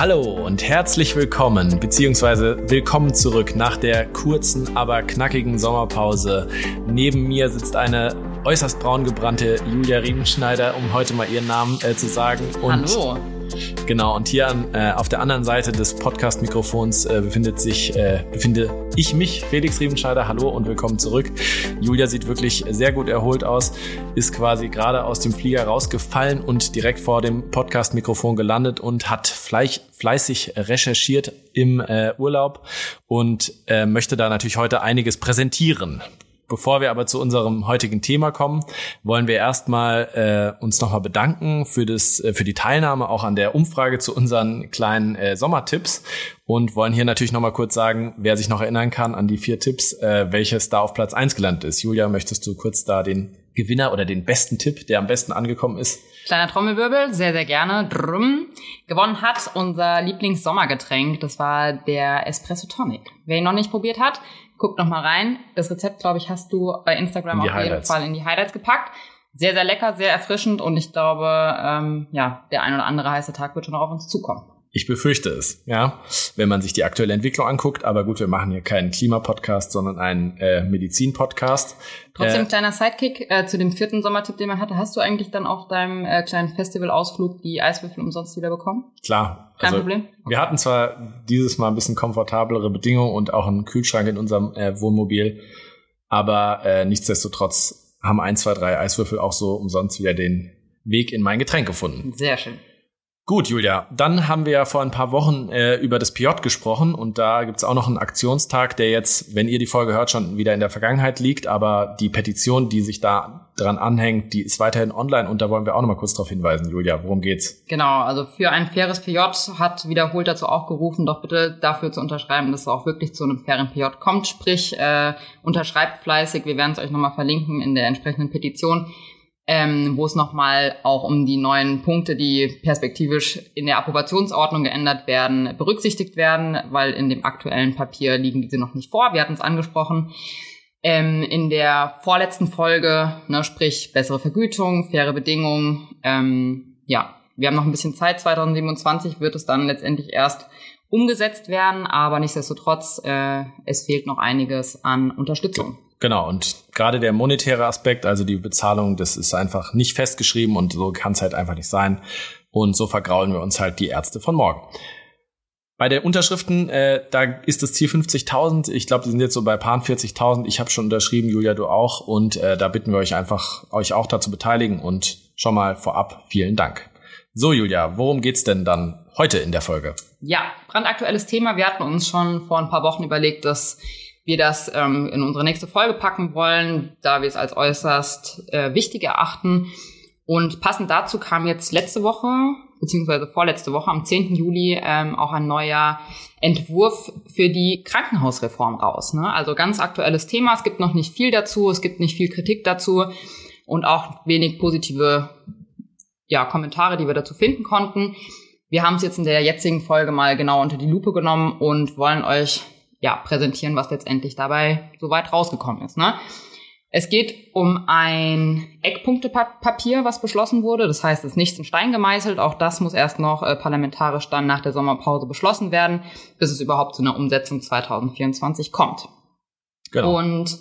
Hallo und herzlich willkommen, beziehungsweise willkommen zurück nach der kurzen, aber knackigen Sommerpause. Neben mir sitzt eine äußerst braun gebrannte Julia Riemenschneider, um heute mal ihren Namen äh, zu sagen. Und Hallo. Genau, und hier an, äh, auf der anderen Seite des Podcast-Mikrofons äh, befindet sich, äh, befinde ich mich, Felix Riemenscheider. Hallo und willkommen zurück. Julia sieht wirklich sehr gut erholt aus, ist quasi gerade aus dem Flieger rausgefallen und direkt vor dem Podcast-Mikrofon gelandet und hat fleiß, fleißig recherchiert im äh, Urlaub und äh, möchte da natürlich heute einiges präsentieren. Bevor wir aber zu unserem heutigen Thema kommen, wollen wir erstmal äh, uns nochmal bedanken für, das, äh, für die Teilnahme auch an der Umfrage zu unseren kleinen äh, Sommertipps und wollen hier natürlich nochmal kurz sagen, wer sich noch erinnern kann an die vier Tipps, äh, welches da auf Platz eins gelandet ist. Julia, möchtest du kurz da den Gewinner oder den besten Tipp, der am besten angekommen ist? Kleiner Trommelwirbel, sehr, sehr gerne. Drum. Gewonnen hat unser Lieblingssommergetränk. Das war der Espresso Tonic. Wer ihn noch nicht probiert hat, Guck noch mal rein. Das Rezept, glaube ich, hast du bei Instagram auf jeden Highlights. Fall in die Highlights gepackt. Sehr, sehr lecker, sehr erfrischend und ich glaube, ähm, ja, der ein oder andere heiße Tag wird schon noch auf uns zukommen. Ich befürchte es, ja, wenn man sich die aktuelle Entwicklung anguckt. Aber gut, wir machen hier keinen Klimapodcast, sondern einen äh, Medizin-Podcast. Trotzdem äh, kleiner Sidekick äh, zu dem vierten Sommertipp, den man hatte. Hast du eigentlich dann auf deinem äh, kleinen Festivalausflug die Eiswürfel umsonst wieder bekommen? Klar. Kein also, Problem. Wir hatten zwar dieses Mal ein bisschen komfortablere Bedingungen und auch einen Kühlschrank in unserem äh, Wohnmobil, aber äh, nichtsdestotrotz haben ein, zwei, drei Eiswürfel auch so umsonst wieder den Weg in mein Getränk gefunden. Sehr schön. Gut, Julia, dann haben wir ja vor ein paar Wochen äh, über das PJ gesprochen und da gibt's auch noch einen Aktionstag, der jetzt, wenn ihr die Folge hört, schon wieder in der Vergangenheit liegt, aber die Petition, die sich da dran anhängt, die ist weiterhin online und da wollen wir auch noch mal kurz darauf hinweisen, Julia, worum geht's? Genau, also für ein faires PJ hat wiederholt dazu aufgerufen, doch bitte dafür zu unterschreiben, dass es auch wirklich zu einem fairen PJ kommt, sprich äh, unterschreibt fleißig, wir werden es euch nochmal verlinken in der entsprechenden Petition ähm, wo es nochmal auch um die neuen Punkte, die perspektivisch in der Approbationsordnung geändert werden, berücksichtigt werden, weil in dem aktuellen Papier liegen diese noch nicht vor. Wir hatten es angesprochen. Ähm, in der vorletzten Folge, ne, sprich bessere Vergütung, faire Bedingungen, ähm, ja, wir haben noch ein bisschen Zeit. 2027 wird es dann letztendlich erst umgesetzt werden, aber nichtsdestotrotz, äh, es fehlt noch einiges an Unterstützung. Genau, und gerade der monetäre Aspekt, also die Bezahlung, das ist einfach nicht festgeschrieben und so kann es halt einfach nicht sein. Und so vergraulen wir uns halt die Ärzte von morgen. Bei den Unterschriften, äh, da ist das Ziel 50.000. Ich glaube, die sind jetzt so bei paar 40.000. Ich habe schon unterschrieben, Julia, du auch. Und äh, da bitten wir euch einfach, euch auch dazu beteiligen. Und schon mal vorab vielen Dank. So, Julia, worum geht's denn dann heute in der Folge? Ja, brandaktuelles Thema. Wir hatten uns schon vor ein paar Wochen überlegt, dass wir das ähm, in unsere nächste Folge packen wollen, da wir es als äußerst äh, wichtig erachten. Und passend dazu kam jetzt letzte Woche, beziehungsweise vorletzte Woche, am 10. Juli, ähm, auch ein neuer Entwurf für die Krankenhausreform raus. Ne? Also ganz aktuelles Thema. Es gibt noch nicht viel dazu, es gibt nicht viel Kritik dazu und auch wenig positive ja, Kommentare, die wir dazu finden konnten. Wir haben es jetzt in der jetzigen Folge mal genau unter die Lupe genommen und wollen euch ja, präsentieren, was letztendlich dabei soweit rausgekommen ist. Ne? Es geht um ein Eckpunktepapier, was beschlossen wurde. Das heißt, es ist nichts in Stein gemeißelt. Auch das muss erst noch äh, parlamentarisch dann nach der Sommerpause beschlossen werden, bis es überhaupt zu einer Umsetzung 2024 kommt. Genau. Und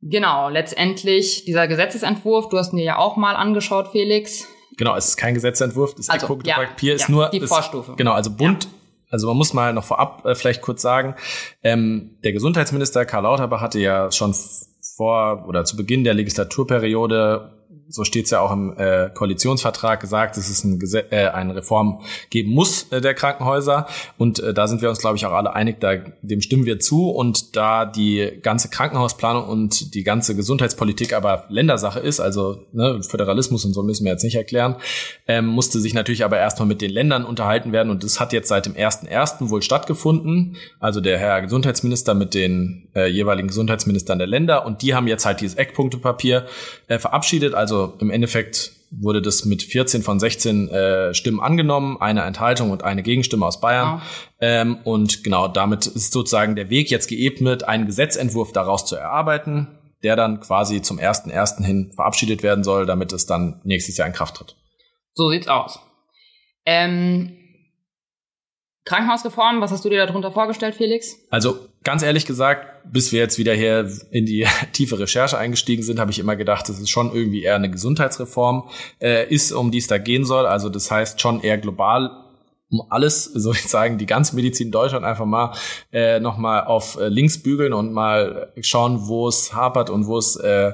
genau, letztendlich dieser Gesetzesentwurf, du hast mir ja auch mal angeschaut, Felix. Genau, es ist kein Gesetzesentwurf, das also, Eckpunktepapier ja, ist nur die Vorstufe. Ist, genau, also bunt. Ja also man muss mal noch vorab äh, vielleicht kurz sagen, ähm, der Gesundheitsminister Karl Lauterbach hatte ja schon vor oder zu Beginn der Legislaturperiode so steht es ja auch im äh, Koalitionsvertrag gesagt, dass es ein Gesetz, äh, eine Reform geben muss äh, der Krankenhäuser. Und äh, da sind wir uns, glaube ich, auch alle einig, da, dem stimmen wir zu. Und da die ganze Krankenhausplanung und die ganze Gesundheitspolitik aber Ländersache ist, also ne, Föderalismus und so müssen wir jetzt nicht erklären, ähm, musste sich natürlich aber erstmal mit den Ländern unterhalten werden. Und das hat jetzt seit dem 1.1. wohl stattgefunden. Also der Herr Gesundheitsminister mit den äh, jeweiligen Gesundheitsministern der Länder. Und die haben jetzt halt dieses Eckpunktepapier äh, verabschiedet. Also also im Endeffekt wurde das mit 14 von 16 äh, Stimmen angenommen, eine Enthaltung und eine Gegenstimme aus Bayern. Oh. Ähm, und genau damit ist sozusagen der Weg jetzt geebnet, einen Gesetzentwurf daraus zu erarbeiten, der dann quasi zum 1.1. hin verabschiedet werden soll, damit es dann nächstes Jahr in Kraft tritt. So sieht's aus. Ähm, Krankenhausreform, was hast du dir darunter vorgestellt, Felix? Also ganz ehrlich gesagt, bis wir jetzt wieder hier in die tiefe Recherche eingestiegen sind, habe ich immer gedacht, dass es schon irgendwie eher eine Gesundheitsreform äh, ist, um die es da gehen soll. Also das heißt schon eher global um alles, soll ich sagen, die ganze Medizin in Deutschland einfach mal äh, nochmal auf äh, links bügeln und mal schauen, wo es hapert und wo es äh,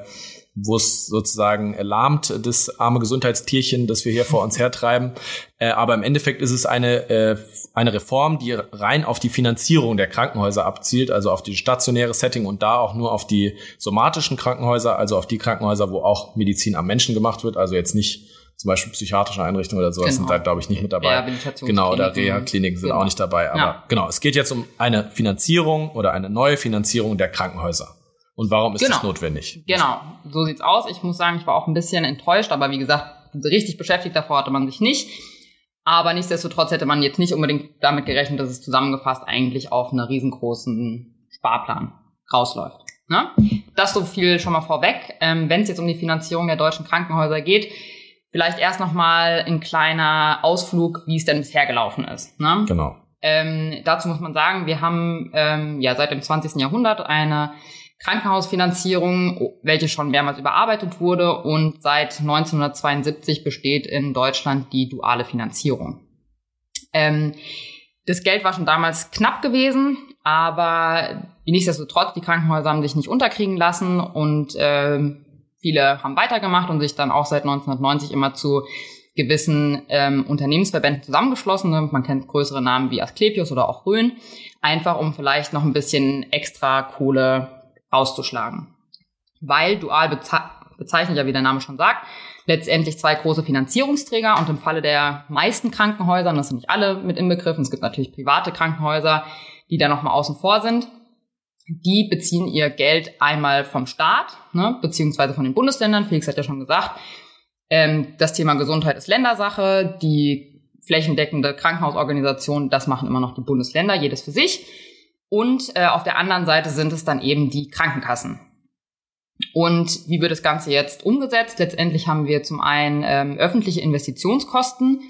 wo es sozusagen lahmt, das arme Gesundheitstierchen, das wir hier vor uns hertreiben. Äh, aber im Endeffekt ist es eine, äh, eine Reform, die rein auf die Finanzierung der Krankenhäuser abzielt, also auf die stationäre Setting und da auch nur auf die somatischen Krankenhäuser, also auf die Krankenhäuser, wo auch Medizin am Menschen gemacht wird, also jetzt nicht zum Beispiel psychiatrische Einrichtungen oder sowas genau. sind da, glaube ich, nicht mit dabei. Genau, oder Reha-Kliniken sind genau. auch nicht dabei. Aber ja. genau, es geht jetzt um eine Finanzierung oder eine neue Finanzierung der Krankenhäuser. Und warum ist genau. das notwendig? Genau, so sieht's aus. Ich muss sagen, ich war auch ein bisschen enttäuscht, aber wie gesagt, richtig beschäftigt davor hatte man sich nicht. Aber nichtsdestotrotz hätte man jetzt nicht unbedingt damit gerechnet, dass es zusammengefasst eigentlich auf einen riesengroßen Sparplan rausläuft. Ne? Das so viel schon mal vorweg. Ähm, Wenn es jetzt um die Finanzierung der deutschen Krankenhäuser geht, vielleicht erst noch mal ein kleiner Ausflug, wie es denn bisher gelaufen ist. Ne? Genau. Ähm, dazu muss man sagen, wir haben ähm, ja seit dem 20. Jahrhundert eine Krankenhausfinanzierung, welche schon mehrmals überarbeitet wurde und seit 1972 besteht in Deutschland die duale Finanzierung. Ähm, das Geld war schon damals knapp gewesen, aber nichtsdestotrotz, die Krankenhäuser haben sich nicht unterkriegen lassen und äh, viele haben weitergemacht und sich dann auch seit 1990 immer zu gewissen ähm, Unternehmensverbänden zusammengeschlossen. Man kennt größere Namen wie Asklepios oder auch Rhön, einfach um vielleicht noch ein bisschen extra Kohle auszuschlagen. Weil dual beze bezeichnet ja, wie der Name schon sagt, letztendlich zwei große Finanzierungsträger und im Falle der meisten Krankenhäuser, das sind nicht alle mit inbegriffen, es gibt natürlich private Krankenhäuser, die da nochmal außen vor sind, die beziehen ihr Geld einmal vom Staat, ne, beziehungsweise von den Bundesländern. Felix hat ja schon gesagt, ähm, das Thema Gesundheit ist Ländersache, die flächendeckende Krankenhausorganisation, das machen immer noch die Bundesländer, jedes für sich. Und äh, auf der anderen Seite sind es dann eben die Krankenkassen. Und wie wird das Ganze jetzt umgesetzt? Letztendlich haben wir zum einen ähm, öffentliche Investitionskosten.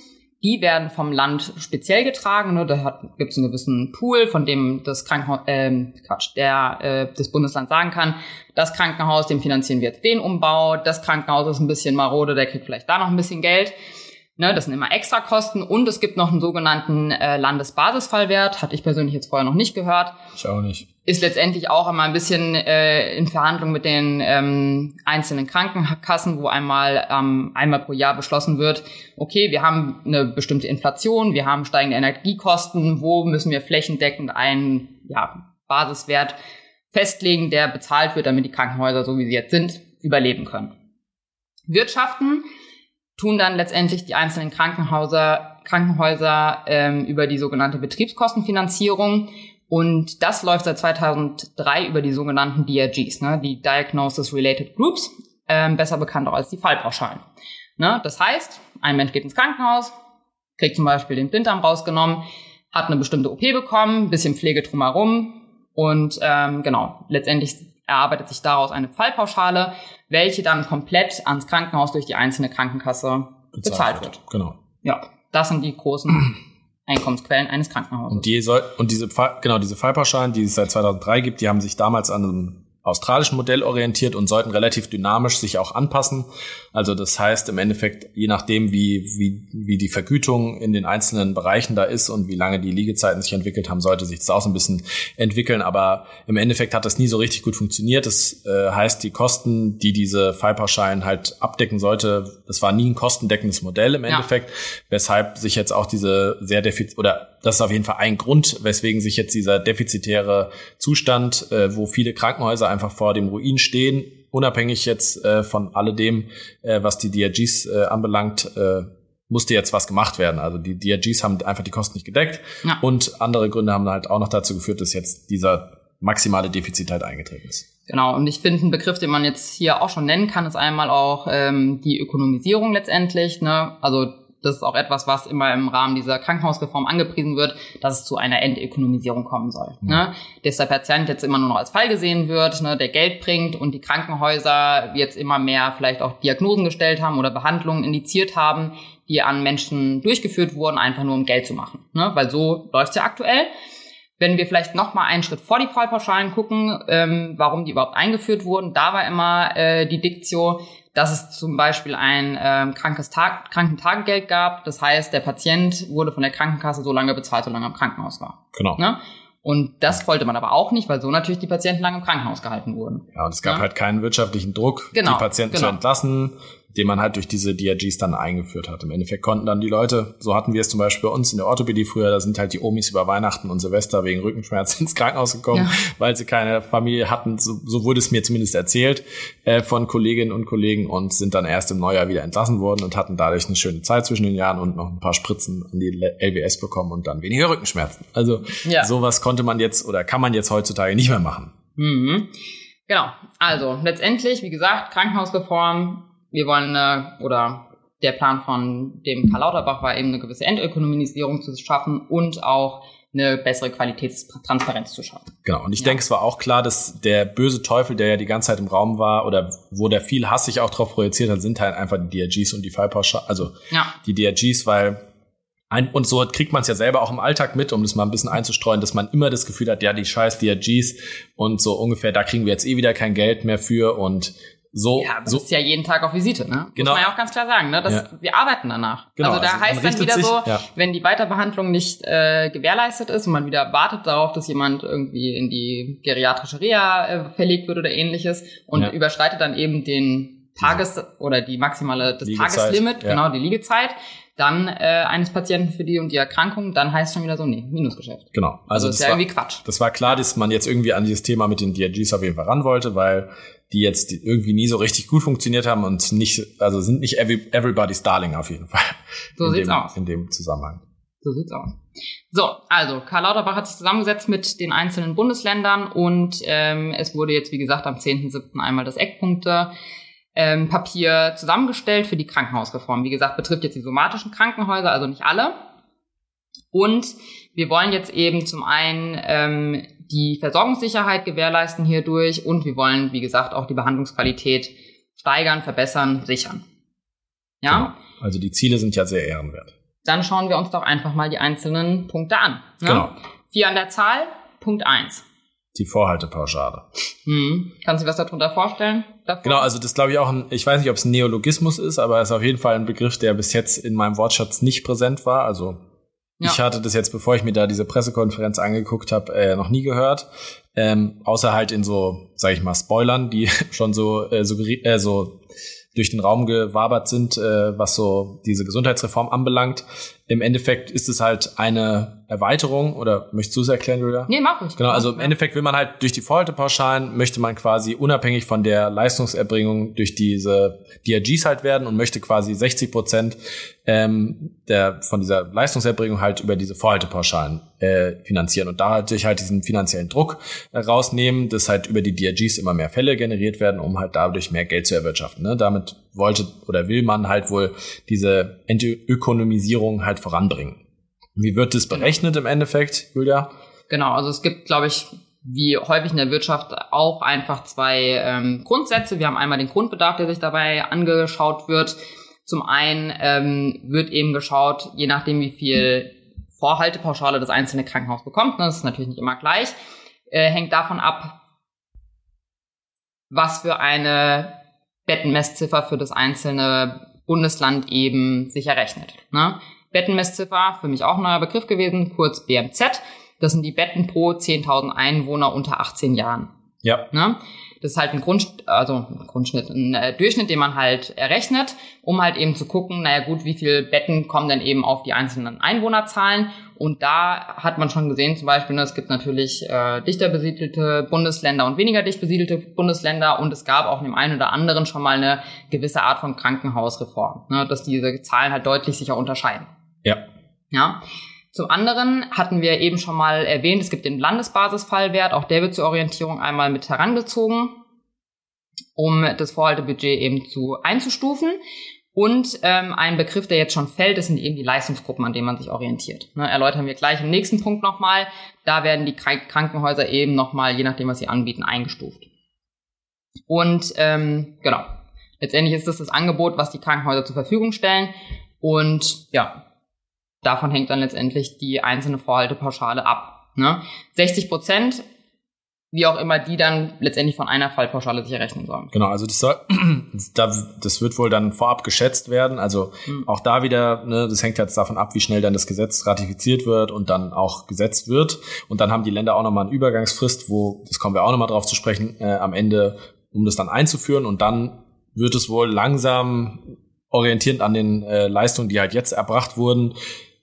Die werden vom Land speziell getragen. Ne? Da gibt es einen gewissen Pool, von dem das Krankenhaus, äh, Quatsch, der äh, das Bundesland sagen kann, das Krankenhaus, dem finanzieren wir jetzt den Umbau, das Krankenhaus ist ein bisschen marode, der kriegt vielleicht da noch ein bisschen Geld. Ne, das sind immer Extrakosten und es gibt noch einen sogenannten äh, Landesbasisfallwert, hatte ich persönlich jetzt vorher noch nicht gehört. Ich auch nicht. Ist letztendlich auch immer ein bisschen äh, in Verhandlung mit den ähm, einzelnen Krankenkassen, wo einmal ähm, einmal pro Jahr beschlossen wird, okay, wir haben eine bestimmte Inflation, wir haben steigende Energiekosten, wo müssen wir flächendeckend einen ja, Basiswert festlegen, der bezahlt wird, damit die Krankenhäuser, so wie sie jetzt sind, überleben können. Wirtschaften tun dann letztendlich die einzelnen Krankenhäuser, Krankenhäuser ähm, über die sogenannte Betriebskostenfinanzierung. Und das läuft seit 2003 über die sogenannten DRGs, ne, die Diagnosis Related Groups, ähm, besser bekannt auch als die Fallpauschalen. Ne, das heißt, ein Mensch geht ins Krankenhaus, kriegt zum Beispiel den Blinddarm rausgenommen, hat eine bestimmte OP bekommen, bisschen Pflege drumherum und ähm, genau, letztendlich erarbeitet sich daraus eine Fallpauschale, welche dann komplett ans Krankenhaus durch die einzelne Krankenkasse bezahlt, bezahlt wird. Genau. Ja, das sind die großen Einkommensquellen eines Krankenhauses. Und die soll, und diese genau diese Fallpauschalen, die es seit 2003 gibt, die haben sich damals an einem australischen Modell orientiert und sollten relativ dynamisch sich auch anpassen. Also das heißt im Endeffekt, je nachdem, wie, wie, wie die Vergütung in den einzelnen Bereichen da ist und wie lange die Liegezeiten sich entwickelt haben, sollte sich das auch so ein bisschen entwickeln. Aber im Endeffekt hat das nie so richtig gut funktioniert. Das äh, heißt, die Kosten, die diese Fallpauschalen halt abdecken sollte, das war nie ein kostendeckendes Modell im Endeffekt, ja. weshalb sich jetzt auch diese sehr defizit oder das ist auf jeden Fall ein Grund, weswegen sich jetzt dieser defizitäre Zustand, äh, wo viele Krankenhäuser einfach vor dem Ruin stehen, unabhängig jetzt äh, von alledem, äh, was die DRGs äh, anbelangt, äh, musste jetzt was gemacht werden. Also die DRGs haben einfach die Kosten nicht gedeckt ja. und andere Gründe haben halt auch noch dazu geführt, dass jetzt dieser maximale Defizit halt eingetreten ist. Genau, und ich finde, ein Begriff, den man jetzt hier auch schon nennen kann, ist einmal auch ähm, die Ökonomisierung letztendlich. Ne? Also das ist auch etwas, was immer im Rahmen dieser Krankenhausreform angepriesen wird, dass es zu einer Entökonomisierung kommen soll. Mhm. Ne? Dass der Patient jetzt immer nur noch als Fall gesehen wird, ne, der Geld bringt und die Krankenhäuser jetzt immer mehr vielleicht auch Diagnosen gestellt haben oder Behandlungen indiziert haben, die an Menschen durchgeführt wurden, einfach nur um Geld zu machen. Ne? Weil so läuft's ja aktuell. Wenn wir vielleicht noch mal einen Schritt vor die Fallpauschalen gucken, ähm, warum die überhaupt eingeführt wurden, da war immer äh, die Diktio, dass es zum Beispiel ein ähm, krankes Tag Krankentagegeld gab. Das heißt, der Patient wurde von der Krankenkasse so lange bezahlt, solange er im Krankenhaus war. Genau. Ne? Und das wollte man aber auch nicht, weil so natürlich die Patienten lange im Krankenhaus gehalten wurden. Ja, und es gab ja? halt keinen wirtschaftlichen Druck, genau, die Patienten genau. zu entlassen den man halt durch diese DRGs dann eingeführt hat. Im Endeffekt konnten dann die Leute, so hatten wir es zum Beispiel bei uns in der Orthopädie früher, da sind halt die Omis über Weihnachten und Silvester wegen Rückenschmerzen ins Krankenhaus gekommen, ja. weil sie keine Familie hatten. So, so wurde es mir zumindest erzählt äh, von Kolleginnen und Kollegen und sind dann erst im Neujahr wieder entlassen worden und hatten dadurch eine schöne Zeit zwischen den Jahren und noch ein paar Spritzen an die LWS bekommen und dann weniger Rückenschmerzen. Also ja. sowas konnte man jetzt oder kann man jetzt heutzutage nicht mehr machen. Mhm. Genau. Also letztendlich, wie gesagt, Krankenhausreform wir wollen eine, oder der Plan von dem Karl Lauterbach war eben eine gewisse Entökonomisierung zu schaffen und auch eine bessere Qualitätstransparenz zu schaffen. Genau, und ich ja. denke, es war auch klar, dass der böse Teufel, der ja die ganze Zeit im Raum war oder wo der viel Hass sich auch drauf projiziert hat, sind halt einfach die DRGs und die Fallpauschale, also ja. die DRGs, weil ein, und so kriegt man es ja selber auch im Alltag mit, um das mal ein bisschen einzustreuen, dass man immer das Gefühl hat, ja, die scheiß DRGs und so ungefähr, da kriegen wir jetzt eh wieder kein Geld mehr für und so, ja, so. ist ja jeden Tag auf Visite, ne? Genau. Muss man ja auch ganz klar sagen, ne? Das, Ja. Wir arbeiten danach. Genau, also da also heißt dann wieder sich- so, ja. wenn die Weiterbehandlung nicht äh, gewährleistet ist und man wieder wartet darauf, dass jemand irgendwie in die geriatrische Reha äh, verlegt wird oder ähnliches und Ja. überschreitet dann eben den Tages- oder die maximale, das Liegezeit, Tageslimit, genau, die Liegezeit, dann äh, eines Patienten für die und die Erkrankung, dann heißt schon wieder so, nee, Minusgeschäft. Genau. Also, Also, ist das, ja war, irgendwie Quatsch. das war klar, dass man jetzt irgendwie an dieses Thema mit den DRGs auf jeden Fall ran wollte, weil die jetzt irgendwie nie so richtig gut funktioniert haben und nicht, also sind nicht every, everybody's darling auf jeden Fall. So in sieht's dem, aus. In dem Zusammenhang. So sieht's aus. So, also Karl Lauterbach hat sich zusammengesetzt mit den einzelnen Bundesländern und ähm, es wurde jetzt, wie gesagt, am 10.7. einmal das Eckpunkte ähm, Papier zusammengestellt für die Krankenhausreform. Wie gesagt, betrifft jetzt die somatischen Krankenhäuser, also nicht alle. Und wir wollen jetzt eben zum einen ähm, die Versorgungssicherheit gewährleisten hierdurch und wir wollen, wie gesagt, auch die Behandlungsqualität steigern, verbessern, sichern. Ja? Genau. Also die Ziele sind ja sehr ehrenwert. dann schauen wir uns doch einfach mal die einzelnen Punkte an. Ne? Genau. Vier an der Zahl, Punkt eins. Die Vorhaltepauschale. Hm. Kannst du dir was darunter vorstellen? Davor? Genau, also das glaube ich auch ein, ich weiß nicht, ob es ein Neologismus ist, aber es ist auf jeden Fall ein Begriff, der bis jetzt in meinem Wortschatz nicht präsent war. Also Ja. ich hatte das jetzt, bevor ich mir da diese Pressekonferenz angeguckt habe, äh, noch nie gehört. Ähm, außer halt in so, sage ich mal, Spoilern, die schon so, äh, suggeri- äh, so durch den Raum gewabert sind, äh, was so diese Gesundheitsreform anbelangt. Im Endeffekt ist es halt eine Erweiterung, oder möchtest du es erklären, Julia? Nee, mach ruhig. Genau, also im. Endeffekt will man halt durch die Vorhaltepauschalen möchte man quasi unabhängig von der Leistungserbringung durch diese DRGs halt werden und möchte quasi 60 Prozent ähm, der von dieser Leistungserbringung halt über diese Vorhaltepauschalen äh, finanzieren und dadurch halt diesen finanziellen Druck äh, rausnehmen, dass halt über die DRGs immer mehr Fälle generiert werden, um halt dadurch mehr Geld zu erwirtschaften. Ne? Damit wollte oder will man halt wohl diese Entökonomisierung halt voranbringen. Wie wird das berechnet im Endeffekt, Julia? Genau, also es gibt, glaube ich, wie häufig in der Wirtschaft auch einfach zwei ähm, Grundsätze. Wir haben einmal den Grundbedarf, der sich dabei angeschaut wird. Zum einen ähm, wird eben geschaut, je nachdem wie viel Vorhaltepauschale das einzelne Krankenhaus bekommt, ne, das ist natürlich nicht immer gleich, äh, hängt davon ab, was für eine Bettenmessziffer für das einzelne Bundesland eben sich errechnet. Ne? Bettenmessziffer, für mich auch ein neuer Begriff gewesen, kurz BMZ. Das sind die Betten pro 10.000 Einwohner unter 18 Jahren. Ja. Ne? Das ist halt ein Grund, also ein Grundschnitt, ein äh, Durchschnitt, den man halt errechnet, um halt eben zu gucken, naja gut, wie viele Betten kommen denn eben auf die einzelnen Einwohnerzahlen. Und da hat man schon gesehen, zum Beispiel, ne, es gibt natürlich äh, dichter besiedelte Bundesländer und weniger dicht besiedelte Bundesländer und es gab auch in dem einen oder anderen schon mal eine gewisse Art von Krankenhausreform, ne, dass diese Zahlen halt deutlich sich auch unterscheiden. Ja. Ja. Zum anderen hatten wir eben schon mal erwähnt, es gibt den Landesbasisfallwert, auch der wird zur Orientierung einmal mit herangezogen, um das Vorhaltebudget eben zu einzustufen. Und ähm, ein Begriff, der jetzt schon fällt, das sind eben die Leistungsgruppen, an denen man sich orientiert. Ne, erläutern wir gleich im nächsten Punkt nochmal. Da werden die Krankenhäuser eben nochmal, je nachdem, was sie anbieten, eingestuft. Und ähm, genau, letztendlich ist das das Angebot, was die Krankenhäuser zur Verfügung stellen. Und ja, davon hängt dann letztendlich die einzelne Vorhaltepauschale ab. Ne? 60 Prozent wie auch immer die dann letztendlich von einer Fallpauschale sich errechnen sollen. Genau, also das soll, das wird wohl dann vorab geschätzt werden. Also mhm. auch da wieder, ne, das hängt jetzt davon ab, wie schnell dann das Gesetz ratifiziert wird und dann auch gesetzt wird. Und dann haben die Länder auch nochmal eine Übergangsfrist, wo, das kommen wir auch nochmal drauf zu sprechen, äh, am Ende, um das dann einzuführen. Und dann wird es wohl langsam orientierend an den äh, Leistungen, die halt jetzt erbracht wurden,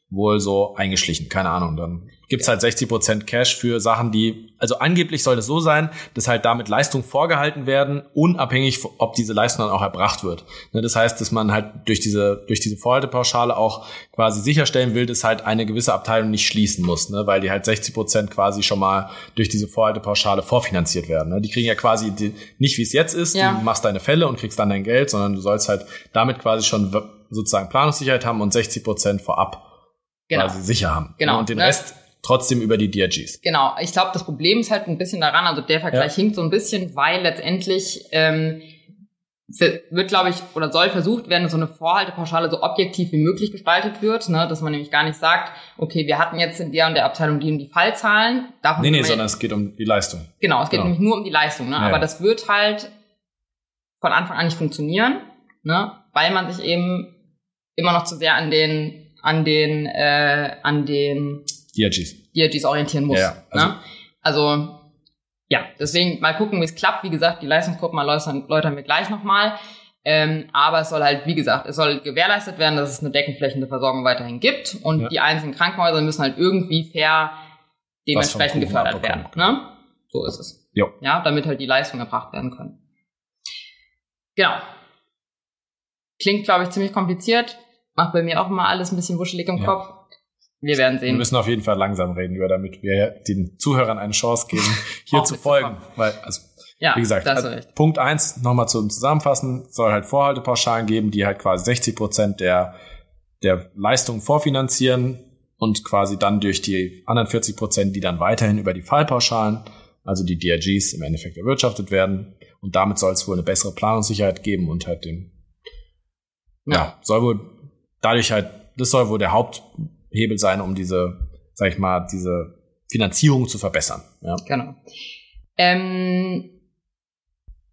wohl so eingeschlichen. Keine Ahnung, dann gibt's halt 60% Cash für Sachen, die, also angeblich soll es so sein, dass halt damit Leistung vorgehalten werden, unabhängig, ob diese Leistung dann auch erbracht wird. Ne, das heißt, dass man halt durch diese, durch diese Vorhaltepauschale auch quasi sicherstellen will, dass halt eine gewisse Abteilung nicht schließen muss, ne, weil die halt 60% quasi schon mal durch diese Vorhaltepauschale vorfinanziert werden. Ne. Die kriegen ja quasi die, nicht, wie es jetzt ist, ja. du machst deine Fälle und kriegst dann dein Geld, sondern du sollst halt damit quasi schon sozusagen Planungssicherheit haben und 60% vorab genau. quasi sicher haben. Genau. Und den ne? Rest trotzdem über die DRGs. Genau, ich glaube, das Problem ist halt ein bisschen daran, also der Vergleich ja. hinkt so ein bisschen, weil letztendlich ähm, wird, glaube ich, oder soll versucht werden, so eine Vorhaltepauschale so objektiv wie möglich gestaltet wird, ne, dass man nämlich gar nicht sagt, okay, wir hatten jetzt in der und der Abteilung die und die Fallzahlen. Davon nee, nee, sondern es geht um die Leistung. Genau, es geht genau. nämlich nur um die Leistung, ne, ja, aber das wird halt von Anfang an nicht funktionieren, ne, weil man sich eben immer noch zu sehr an den, an den, äh, an den DRGs. DRGs orientieren muss. Ja, also, ne? also ja, deswegen mal gucken, wie es klappt. Wie gesagt, die Leistungsgruppen mal läutern wir gleich nochmal. Ähm, aber es soll halt, wie gesagt, es soll gewährleistet werden, dass es eine deckenflächende Versorgung weiterhin gibt und ja. die einzelnen Krankenhäuser müssen halt irgendwie fair dementsprechend gefördert werden. Ne? So ist es. Jo. Ja, damit halt die Leistungen erbracht werden können. Genau. Klingt, glaube ich, ziemlich kompliziert. Macht bei mir auch immer alles ein bisschen wuschelig im ja. Kopf. Wir werden sehen. Wir müssen auf jeden Fall langsam reden, über, damit wir den Zuhörern eine Chance geben, hier zu folgen. Weil, also, ja, wie gesagt, also Punkt eins nochmal zum Zusammenfassen, soll halt Vorhaltepauschalen geben, die halt quasi 60 Prozent der, der Leistung vorfinanzieren und quasi dann durch die anderen 40 Prozent, die dann weiterhin über die Fallpauschalen, also die DRGs im Endeffekt erwirtschaftet werden. Und damit soll es wohl eine bessere Planungssicherheit geben und halt den, ja, ja soll wohl dadurch halt, das soll wohl der Haupt, Hebel sein, um diese, sag ich mal, diese Finanzierung zu verbessern. Ja. Genau. Ähm,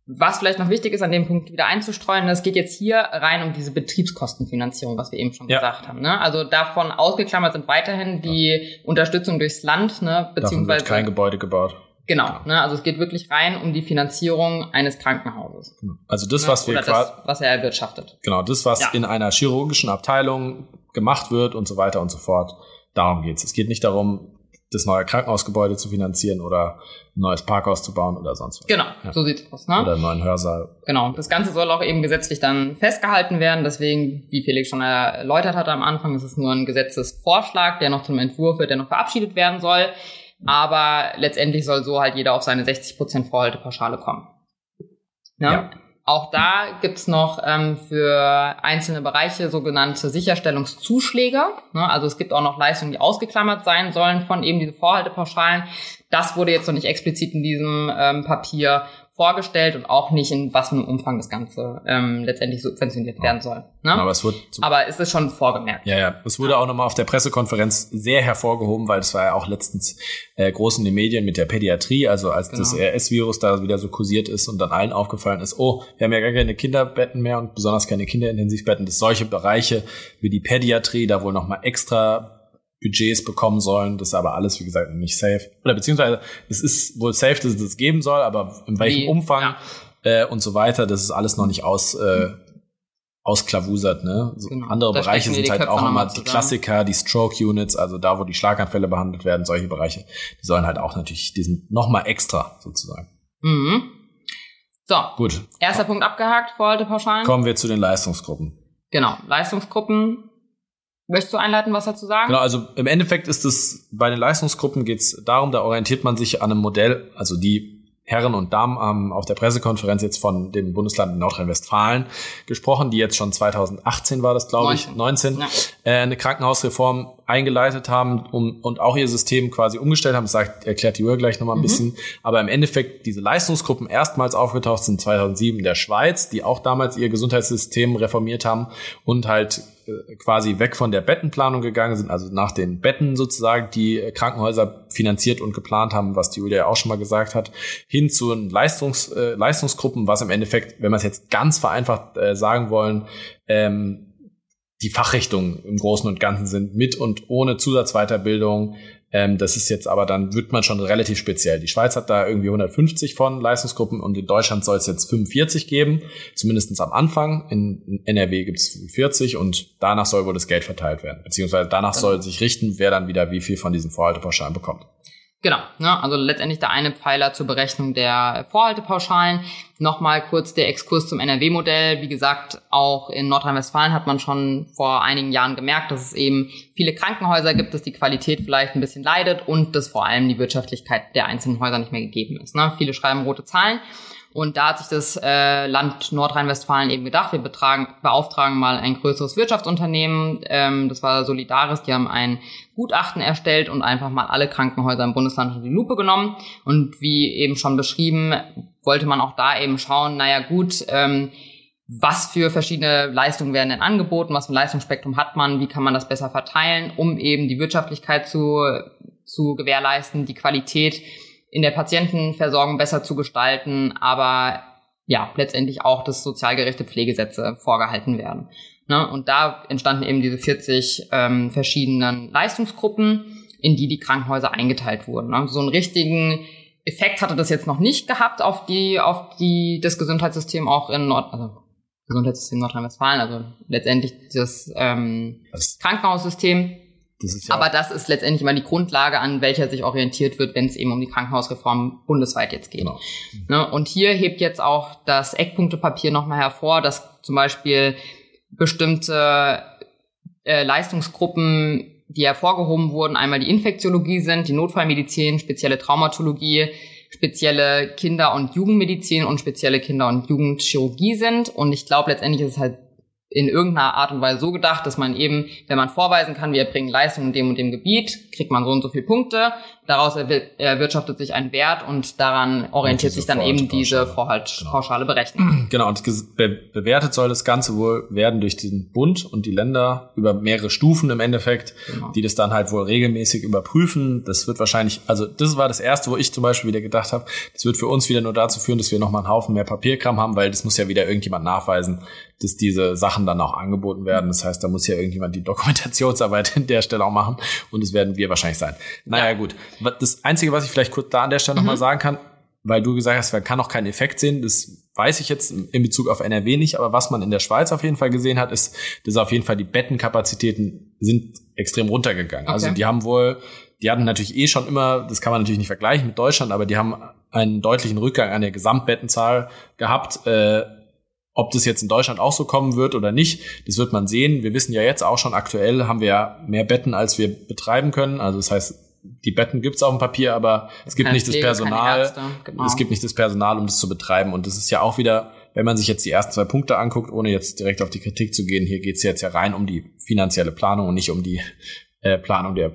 was vielleicht noch wichtig ist, an dem Punkt wieder einzustreuen, es geht jetzt hier rein um diese Betriebskostenfinanzierung, was wir eben schon ja. gesagt haben. Ne? Also davon ausgeklammert sind weiterhin die ja. Unterstützung durchs Land, ne? beziehungsweise davon wird kein Gebäude gebaut. Genau. Ne? also es geht wirklich rein um die Finanzierung eines Krankenhauses. Genau. Also das, was ne? wir quasi, was er erwirtschaftet. Genau, das, was ja. in einer chirurgischen Abteilung gemacht wird und so weiter und so fort. Darum geht's. Es geht nicht darum, das neue Krankenhausgebäude zu finanzieren oder ein neues Parkhaus zu bauen oder sonst was. Genau, ja. so sieht's aus. Ne? Oder einen neuen Hörsaal. Genau, das Ganze soll auch eben gesetzlich dann festgehalten werden. Deswegen, wie Felix schon erläutert hatte am Anfang, ist es nur ein Gesetzesvorschlag, der noch zum Entwurf wird, der noch verabschiedet werden soll. Aber letztendlich soll so halt jeder auf seine 60% Vorhaltepauschale kommen. Ja. ja. Auch da gibt's noch ähm, für einzelne Bereiche sogenannte Sicherstellungszuschläge. Ne? Also es gibt auch noch Leistungen, die ausgeklammert sein sollen von eben diese Vorhaltepauschalen. Das wurde jetzt noch nicht explizit in diesem ähm, Papier vorgestellt und auch nicht in was für einem Umfang das Ganze ähm, letztendlich subventioniert werden soll. Ne? Aber es wird aber es ist schon vorgemerkt. Ja, ja. Es wurde auch nochmal auf der Pressekonferenz sehr hervorgehoben, weil es war ja auch letztens äh, groß in den Medien mit der Pädiatrie, also als genau. das RS-Virus da wieder so kursiert ist und dann allen aufgefallen ist, oh, wir haben ja gar keine Kinderbetten mehr und besonders keine Kinderintensivbetten, dass solche Bereiche wie die Pädiatrie da wohl nochmal extra Budgets bekommen sollen. Das ist aber alles, wie gesagt, nicht safe. Oder beziehungsweise es ist wohl safe, dass es das geben soll, aber in welchem wie, Umfang ja. äh, und so weiter, das ist alles noch nicht aus, äh, ausklavusert. Ne? So genau. Andere da Bereiche sind halt auch immer die Klassiker, die Stroke-Units, also da, wo die Schlaganfälle behandelt werden, solche Bereiche, die sollen halt auch natürlich, die sind noch mal extra sozusagen. Mhm. So, gut. Erster Punkt abgehakt, Vorhaltepauschalen. Kommen wir zu den Leistungsgruppen. Genau, Leistungsgruppen Möchtest du einleiten, was dazu sagen? Genau, also im Endeffekt ist es bei den Leistungsgruppen geht es darum, da orientiert man sich an einem Modell, also die Herren und Damen haben auf der Pressekonferenz jetzt von dem Bundesland Nordrhein-Westfalen gesprochen, die jetzt schon 2018 war das, glaube ich, 19, ja. äh, eine Krankenhausreform eingeleitet haben um, und auch ihr System quasi umgestellt haben. Das sagt, erklärt die Uhr gleich nochmal ein mhm. bisschen. Aber im Endeffekt diese Leistungsgruppen erstmals aufgetaucht sind 2007 in der Schweiz, die auch damals ihr Gesundheitssystem reformiert haben und halt quasi weg von der Bettenplanung gegangen sind, also nach den Betten sozusagen, die Krankenhäuser finanziert und geplant haben, was die Julia ja auch schon mal gesagt hat, hin zu Leistungs, äh, Leistungsgruppen, was im Endeffekt, wenn wir es jetzt ganz vereinfacht äh, sagen wollen, ähm, die Fachrichtungen im Großen und Ganzen sind, mit und ohne Zusatzweiterbildung, ähm, das ist jetzt aber dann, wird man schon relativ speziell. Die Schweiz hat da irgendwie 150 von Leistungsgruppen und in Deutschland soll es jetzt 45 geben, zumindestens am Anfang. In NRW gibt es 45 und danach soll wohl das Geld verteilt werden. Beziehungsweise danach soll sich richten, wer dann wieder wie viel von diesen Vorhaltepauschalen bekommt. Genau, ne? also letztendlich der eine Pfeiler zur Berechnung der Vorhaltepauschalen. Nochmal kurz der Exkurs zum NRW-Modell. Wie gesagt, auch in Nordrhein-Westfalen hat man schon vor einigen Jahren gemerkt, dass es eben viele Krankenhäuser gibt, dass die Qualität vielleicht ein bisschen leidet und dass vor allem die Wirtschaftlichkeit der einzelnen Häuser nicht mehr gegeben ist. Ne? Viele schreiben rote Zahlen. Und da hat sich das äh, Land Nordrhein-Westfalen eben gedacht, wir betragen, beauftragen mal ein größeres Wirtschaftsunternehmen, ähm, das war Solidaris, die haben ein Gutachten erstellt und einfach mal alle Krankenhäuser im Bundesland unter die Lupe genommen. Und wie eben schon beschrieben, wollte man auch da eben schauen, naja gut, ähm, was für verschiedene Leistungen werden denn angeboten, was für ein Leistungsspektrum hat man, wie kann man das besser verteilen, um eben die Wirtschaftlichkeit zu, zu gewährleisten, die Qualität in der Patientenversorgung besser zu gestalten, aber ja, letztendlich auch, dass sozialgerechte Pflegesätze vorgehalten werden. Ne? Und da entstanden eben diese 40 ähm, verschiedenen Leistungsgruppen, in die die Krankenhäuser eingeteilt wurden. Ne? So einen richtigen Effekt hatte das jetzt noch nicht gehabt auf die, auf die, das Gesundheitssystem auch in Nord, also Gesundheitssystem Nordrhein-Westfalen, also letztendlich das, ähm, das Krankenhaussystem. Das ja Aber das ist letztendlich immer die Grundlage, an welcher sich orientiert wird, wenn es eben um die Krankenhausreform bundesweit jetzt geht. Genau. Ne? Und hier hebt jetzt auch das Eckpunktepapier nochmal hervor, dass zum Beispiel bestimmte äh, Leistungsgruppen, die hervorgehoben wurden, einmal die Infektiologie sind, die Notfallmedizin, spezielle Traumatologie, spezielle Kinder- und Jugendmedizin und spezielle Kinder- und Jugendchirurgie sind. Und ich glaube, letztendlich ist es halt in irgendeiner Art und Weise so gedacht, dass man eben, wenn man vorweisen kann, wir erbringen Leistungen in dem und dem Gebiet, kriegt man so und so viele Punkte, daraus erwirtschaftet sich ein Wert und daran orientiert sich dann eben diese Vorhaltpauschale genau. Berechnung. Genau, und be bewertet soll das Ganze wohl werden durch den Bund und die Länder über mehrere Stufen im Endeffekt, genau. die das dann halt wohl regelmäßig überprüfen. Das wird wahrscheinlich, also das war das Erste, wo ich zum Beispiel wieder gedacht habe, das wird für uns wieder nur dazu führen, dass wir nochmal einen Haufen mehr Papierkram haben, weil das muss ja wieder irgendjemand nachweisen, dass diese Sachen dann auch angeboten werden. Das heißt, da muss ja irgendjemand die Dokumentationsarbeit in der Stelle auch machen und das werden wir wahrscheinlich sein. Naja, ja. gut. Das Einzige, was ich vielleicht kurz da an der Stelle mhm. nochmal sagen kann, weil du gesagt hast, man kann auch keinen Effekt sehen, das weiß ich jetzt in Bezug auf NRW nicht, aber was man in der Schweiz auf jeden Fall gesehen hat, ist, dass auf jeden Fall die Bettenkapazitäten sind extrem runtergegangen. Also okay. Also die haben wohl, die hatten natürlich eh schon immer, das kann man natürlich nicht vergleichen mit Deutschland, aber die haben einen deutlichen Rückgang an der Gesamtbettenzahl gehabt. Äh, ob das jetzt in Deutschland auch so kommen wird oder nicht, das wird man sehen. Wir wissen ja jetzt auch schon aktuell haben wir ja mehr Betten, als wir betreiben können. Also das heißt, die Betten gibt's auf dem Papier, aber es gibt keine nicht das Personal. Genau. Es gibt nicht das Personal, um das zu betreiben. Und das ist ja auch wieder, wenn man sich jetzt die ersten zwei Punkte anguckt, ohne jetzt direkt auf die Kritik zu gehen, hier geht's jetzt ja rein um die finanzielle Planung und nicht um die äh, Planung der,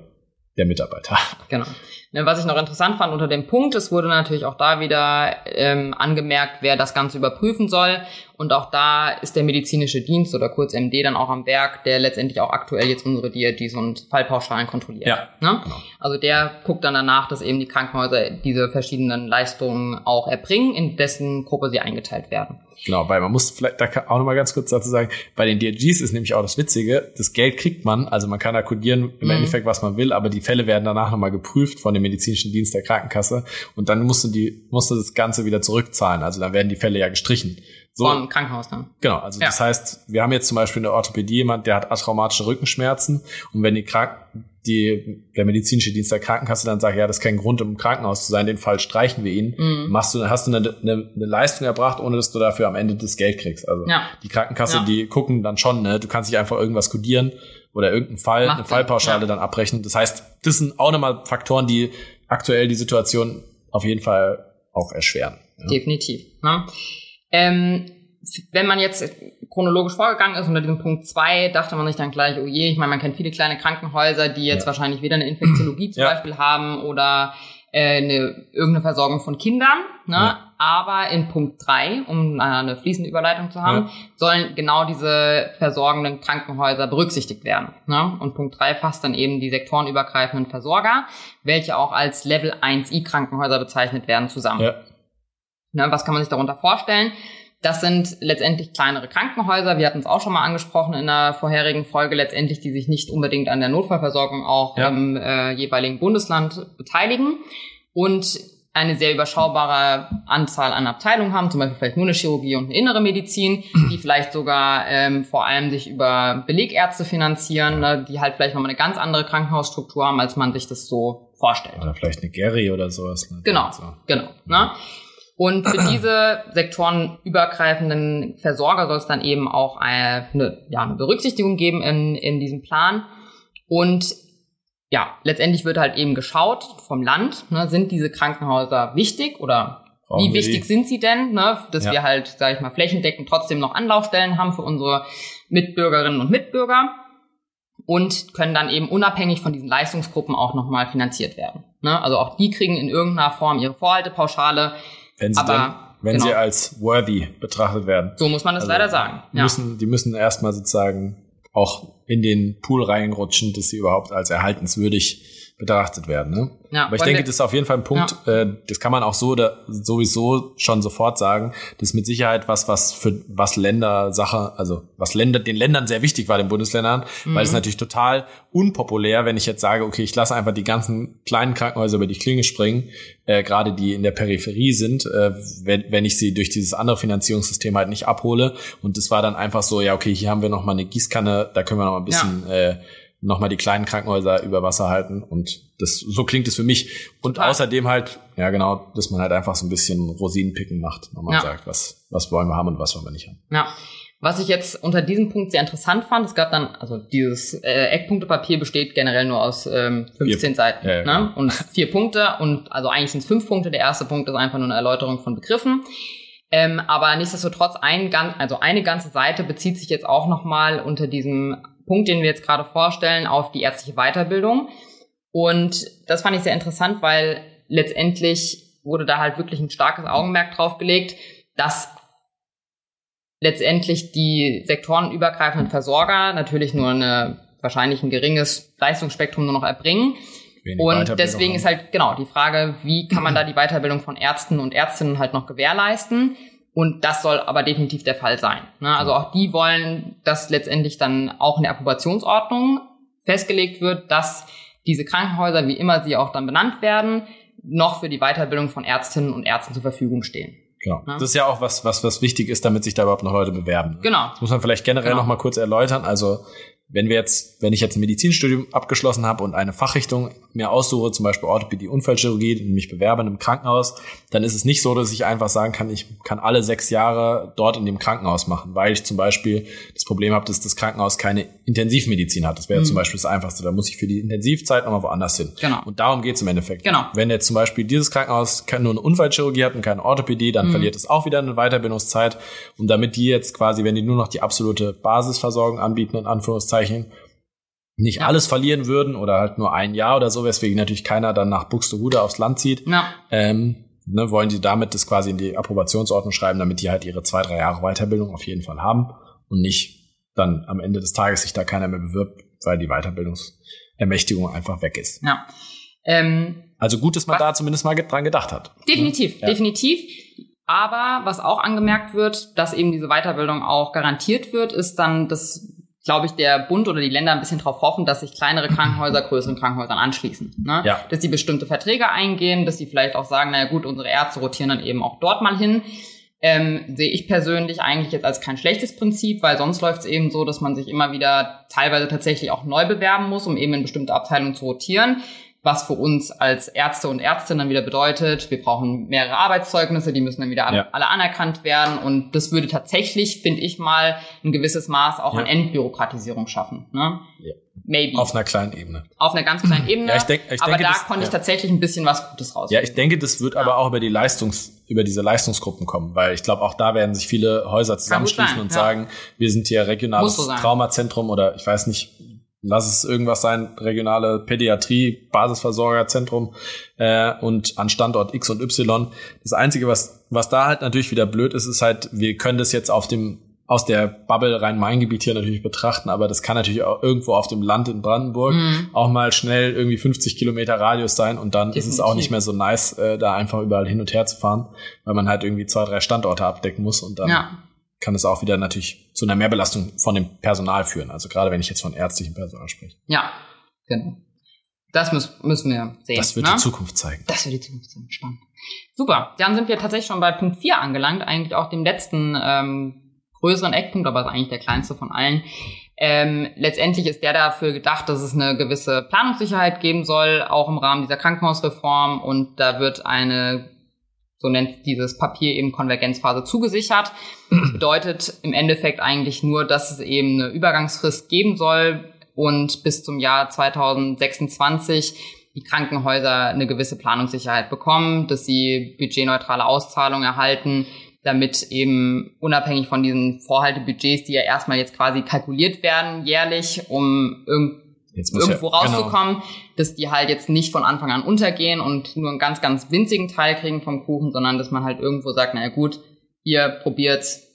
der Mitarbeiter. Genau. Ne, was ich noch interessant fand unter dem Punkt, es wurde natürlich auch da wieder ähm, angemerkt, wer das Ganze überprüfen soll. Und auch da ist der medizinische Dienst oder kurz MD dann auch am Werk, der letztendlich auch aktuell jetzt unsere DRGs und Fallpauschalen kontrolliert. Ja, ne? genau. Also der guckt dann danach, dass eben die Krankenhäuser diese verschiedenen Leistungen auch erbringen, in dessen Gruppe sie eingeteilt werden. Genau, weil man muss vielleicht da auch nochmal ganz kurz dazu sagen, bei den DRGs ist nämlich auch das Witzige, das Geld kriegt man, also man kann da kodieren im mhm. Endeffekt, was man will, aber die Fälle werden danach nochmal geprüft von dem medizinischen Dienst der Krankenkasse und dann musst du die, musst du das Ganze wieder zurückzahlen. Also dann werden die Fälle ja gestrichen. So, Vom Krankenhaus dann. Genau, also ja. das heißt, wir haben jetzt zum Beispiel in der Orthopädie jemand, der hat atraumatische Rückenschmerzen und wenn die, Krank die der medizinische Dienst der Krankenkasse dann sagt, ja, das ist kein Grund, im Krankenhaus zu sein, den Fall streichen wir ihn, mhm. machst du, hast du eine, eine, eine, Leistung erbracht, ohne dass du dafür am Ende das Geld kriegst. Also ja. die Krankenkasse, ja. die gucken dann schon, ne, du kannst nicht einfach irgendwas kodieren oder irgendeinen Fall, Macht eine Fallpauschale ja. dann abrechnen. Das heißt, das sind auch nochmal Faktoren, die aktuell die Situation auf jeden Fall auch erschweren. Ja. Definitiv. Ne? Ähm, wenn man jetzt chronologisch vorgegangen ist unter diesem Punkt zwei dachte man sich dann gleich, oh je, ich meine, man kennt viele kleine Krankenhäuser, die jetzt ja. wahrscheinlich weder eine Infektiologie zum. Beispiel haben oder äh, eine, irgendeine Versorgung von Kindern. Ne? Ja. Aber in Punkt drei um eine fließende Überleitung zu haben, sollen genau diese versorgenden Krankenhäuser berücksichtigt werden. Ne? Und Punkt drei fasst dann eben die sektorenübergreifenden Versorger, welche auch als Level 1i Krankenhäuser bezeichnet werden, zusammen. Ja. Ne, was kann man sich darunter vorstellen? Das sind letztendlich kleinere Krankenhäuser. Wir hatten es auch schon mal angesprochen in der vorherigen Folge, letztendlich, die sich nicht unbedingt an der Notfallversorgung auch ja. im äh, jeweiligen Bundesland beteiligen und eine sehr überschaubare Anzahl an Abteilungen haben, zum Beispiel vielleicht nur eine Chirurgie und eine innere Medizin, die vielleicht sogar ähm, vor allem sich über Belegärzte finanzieren, ne, die halt vielleicht nochmal eine ganz andere Krankenhausstruktur haben, als man sich das so vorstellt. Oder vielleicht eine Gary oder sowas. Ne? Genau, so. genau. Ne? Und für diese sektorenübergreifenden Versorger soll es dann eben auch eine, ja, eine Berücksichtigung geben in, in diesem Plan. Und ja, letztendlich wird halt eben geschaut vom Land, ne, sind diese Krankenhäuser wichtig oder Brauchen wie wichtig sind sie denn, ne, dass ja. wir halt, sage ich mal, flächendeckend trotzdem noch Anlaufstellen haben für unsere Mitbürgerinnen und Mitbürger und können dann eben unabhängig von diesen Leistungsgruppen auch nochmal finanziert werden. Ne? Also auch die kriegen in irgendeiner Form ihre Vorhaltepauschale wenn sie, denn, wenn genau. sie als worthy betrachtet werden. So muss man das also leider sagen. Die, müssen, die müssen erstmal sozusagen auch in den Pool reinrutschen, dass sie überhaupt als erhaltenswürdig betrachtet werden. Ne? Ja, Aber ich denke, das ist auf jeden Fall ein Punkt, ja. äh, das kann man auch so oder sowieso schon sofort sagen. Das ist mit Sicherheit was, was für was Länder Sache, also was Länder, den Ländern sehr wichtig war, den Bundesländern, mhm. weil es natürlich total unpopulär, wenn ich jetzt sage, okay, ich lasse einfach die ganzen kleinen Krankenhäuser über die Klinge springen, äh, gerade die in der Peripherie sind, äh, wenn, wenn ich sie durch dieses andere Finanzierungssystem halt nicht abhole. Und das war dann einfach so, ja, okay, hier haben wir noch mal eine Gießkanne, da können wir noch mal ein bisschen ja. äh, nochmal die kleinen Krankenhäuser über Wasser halten und das so klingt es für mich und Total. außerdem halt ja genau, dass man halt einfach so ein bisschen Rosinenpicken macht, wenn man ja. sagt, was was wollen wir haben und was wollen wir nicht haben. Ja. Was ich jetzt unter diesem Punkt sehr interessant fand, es gab dann, also dieses äh, Eckpunktepapier besteht generell nur aus ähm, 15 vier, Seiten ja, ja, ne? Genau. und vier Punkte und also eigentlich sind es fünf Punkte. Der erste Punkt ist einfach nur eine Erläuterung von Begriffen. Ähm, aber nichtsdestotrotz ein, also eine ganze Seite bezieht sich jetzt auch nochmal unter diesem Punkt, den wir jetzt gerade vorstellen, auf die ärztliche Weiterbildung. Und das fand ich sehr interessant, weil letztendlich wurde da halt wirklich ein starkes Augenmerk drauf gelegt, dass letztendlich die sektorenübergreifenden Versorger natürlich nur eine wahrscheinlich ein geringes Leistungsspektrum nur noch erbringen. Wenig und deswegen ist halt genau die Frage, wie kann man da die Weiterbildung von Ärzten und Ärztinnen halt noch gewährleisten? Und das soll aber definitiv der Fall sein. Ne? Also auch die wollen, dass letztendlich dann auch in der Approbationsordnung festgelegt wird, dass diese Krankenhäuser, wie immer sie auch dann benannt werden, noch für die Weiterbildung von Ärztinnen und Ärzten zur Verfügung stehen. Genau. Ja? Das ist ja auch was, was, was wichtig ist, damit sich da überhaupt noch Leute bewerben. Genau. Das muss man vielleicht generell genau. noch mal kurz erläutern. Also wenn wir jetzt, wenn ich jetzt ein Medizinstudium abgeschlossen habe und eine Fachrichtung mir aussuche, zum Beispiel Orthopädie, Unfallchirurgie, und mich bewerbe in einem Krankenhaus, dann ist es nicht so, dass ich einfach sagen kann, ich kann alle sechs Jahre dort in dem Krankenhaus machen, weil ich zum Beispiel das Problem habe, dass das Krankenhaus keine Intensivmedizin hat. Das wäre mhm. zum Beispiel das Einfachste. Da muss ich für die Intensivzeit nochmal woanders hin. Genau. Und darum geht es im Endeffekt. Genau. Wenn jetzt zum Beispiel dieses Krankenhaus nur eine Unfallchirurgie hat und keine Orthopädie, dann mhm. verliert es auch wieder eine Weiterbildungszeit. Und damit die jetzt quasi, wenn die nur noch die absolute Basisversorgung anbieten, in Anführungszeichen, nicht ja. alles verlieren würden oder halt nur ein Jahr oder so, weswegen natürlich keiner dann nach Buxtehude aufs Land zieht, ähm, ne, wollen die damit das quasi in die Approbationsordnung schreiben, damit die halt ihre zwei, drei Jahre Weiterbildung auf jeden Fall haben und nicht dann am Ende des Tages sich da keiner mehr bewirbt, weil die Weiterbildungsermächtigung einfach weg ist. Ja. Ähm, also gut, dass man da zumindest mal dran gedacht hat. Definitiv, ja. definitiv. Aber was auch angemerkt wird, dass eben diese Weiterbildung auch garantiert wird, ist dann das glaube ich, der Bund oder die Länder ein bisschen darauf hoffen, dass sich kleinere Krankenhäuser größeren Krankenhäusern anschließen. Ne? Ja. Dass die bestimmte Verträge eingehen, dass die vielleicht auch sagen, naja gut, unsere Ärzte rotieren dann eben auch dort mal hin. Ähm, sehe ich persönlich eigentlich jetzt als kein schlechtes Prinzip, weil sonst läuft es eben so, dass man sich immer wieder teilweise tatsächlich auch neu bewerben muss, um eben in bestimmte Abteilungen zu rotieren was für uns als Ärzte und Ärztinnen dann wieder bedeutet, wir brauchen mehrere Arbeitszeugnisse, die müssen dann wieder ja. alle anerkannt werden und das würde tatsächlich, finde ich mal, ein gewisses Maß auch ja. an Entbürokratisierung schaffen. Ne? Ja. maybe. Auf einer kleinen Ebene. Auf einer ganz kleinen Ebene. Ja, ich denk, ich aber denke, da das, konnte ich tatsächlich ein bisschen was Gutes raus. Ja, ich denke, das wird aber auch über die Leistungs, über diese Leistungsgruppen kommen, weil ich glaube, auch da werden sich viele Häuser zusammenschließen sein, und sagen, wir sind hier regionales so. Traumazentrum oder ich weiß nicht, lass es irgendwas sein, regionale Pädiatrie, Basisversorgerzentrum äh, und an Standort X und Y. Das Einzige, was, was da halt natürlich wieder blöd ist, ist halt, wir können das jetzt auf dem aus der Bubble Rhein-Main-Gebiet hier natürlich betrachten, aber das kann natürlich auch irgendwo auf dem Land in Brandenburg Mhm. auch mal schnell irgendwie 50 Kilometer Radius sein und dann ist es auch Definitiv. nicht mehr so nice, äh, da einfach überall hin und her zu fahren, weil man halt irgendwie zwei, drei Standorte abdecken muss und dann Ja. Kann es auch wieder natürlich zu einer Mehrbelastung von dem Personal führen. Also gerade wenn ich jetzt von ärztlichem Personal spreche. Ja, genau. Das müssen, wir sehen. Das wird ne? die Zukunft zeigen. Das wird die Zukunft sein. Spannend. Super. Dann sind wir tatsächlich schon bei Punkt 4 angelangt, eigentlich auch dem letzten ähm, größeren Eckpunkt, aber ist eigentlich der kleinste von allen. Ähm, letztendlich ist der dafür gedacht, dass es eine gewisse Planungssicherheit geben soll, auch im Rahmen dieser Krankenhausreform. Und da wird eine, so nennt dieses Papier eben Konvergenzphase zugesichert. Bedeutet im Endeffekt eigentlich nur, dass es eben eine Übergangsfrist geben soll und bis zum Jahr 2026 die Krankenhäuser eine gewisse Planungssicherheit bekommen, dass sie budgetneutrale Auszahlungen erhalten, damit eben unabhängig von diesen Vorhaltebudgets, die ja erstmal jetzt quasi kalkuliert werden jährlich, um irgend Jetzt muss irgendwo ja, genau. rauszukommen, dass die halt jetzt nicht von Anfang an untergehen und nur einen ganz, ganz winzigen Teil kriegen vom Kuchen, sondern dass man halt irgendwo sagt, naja gut, ihr probiert's,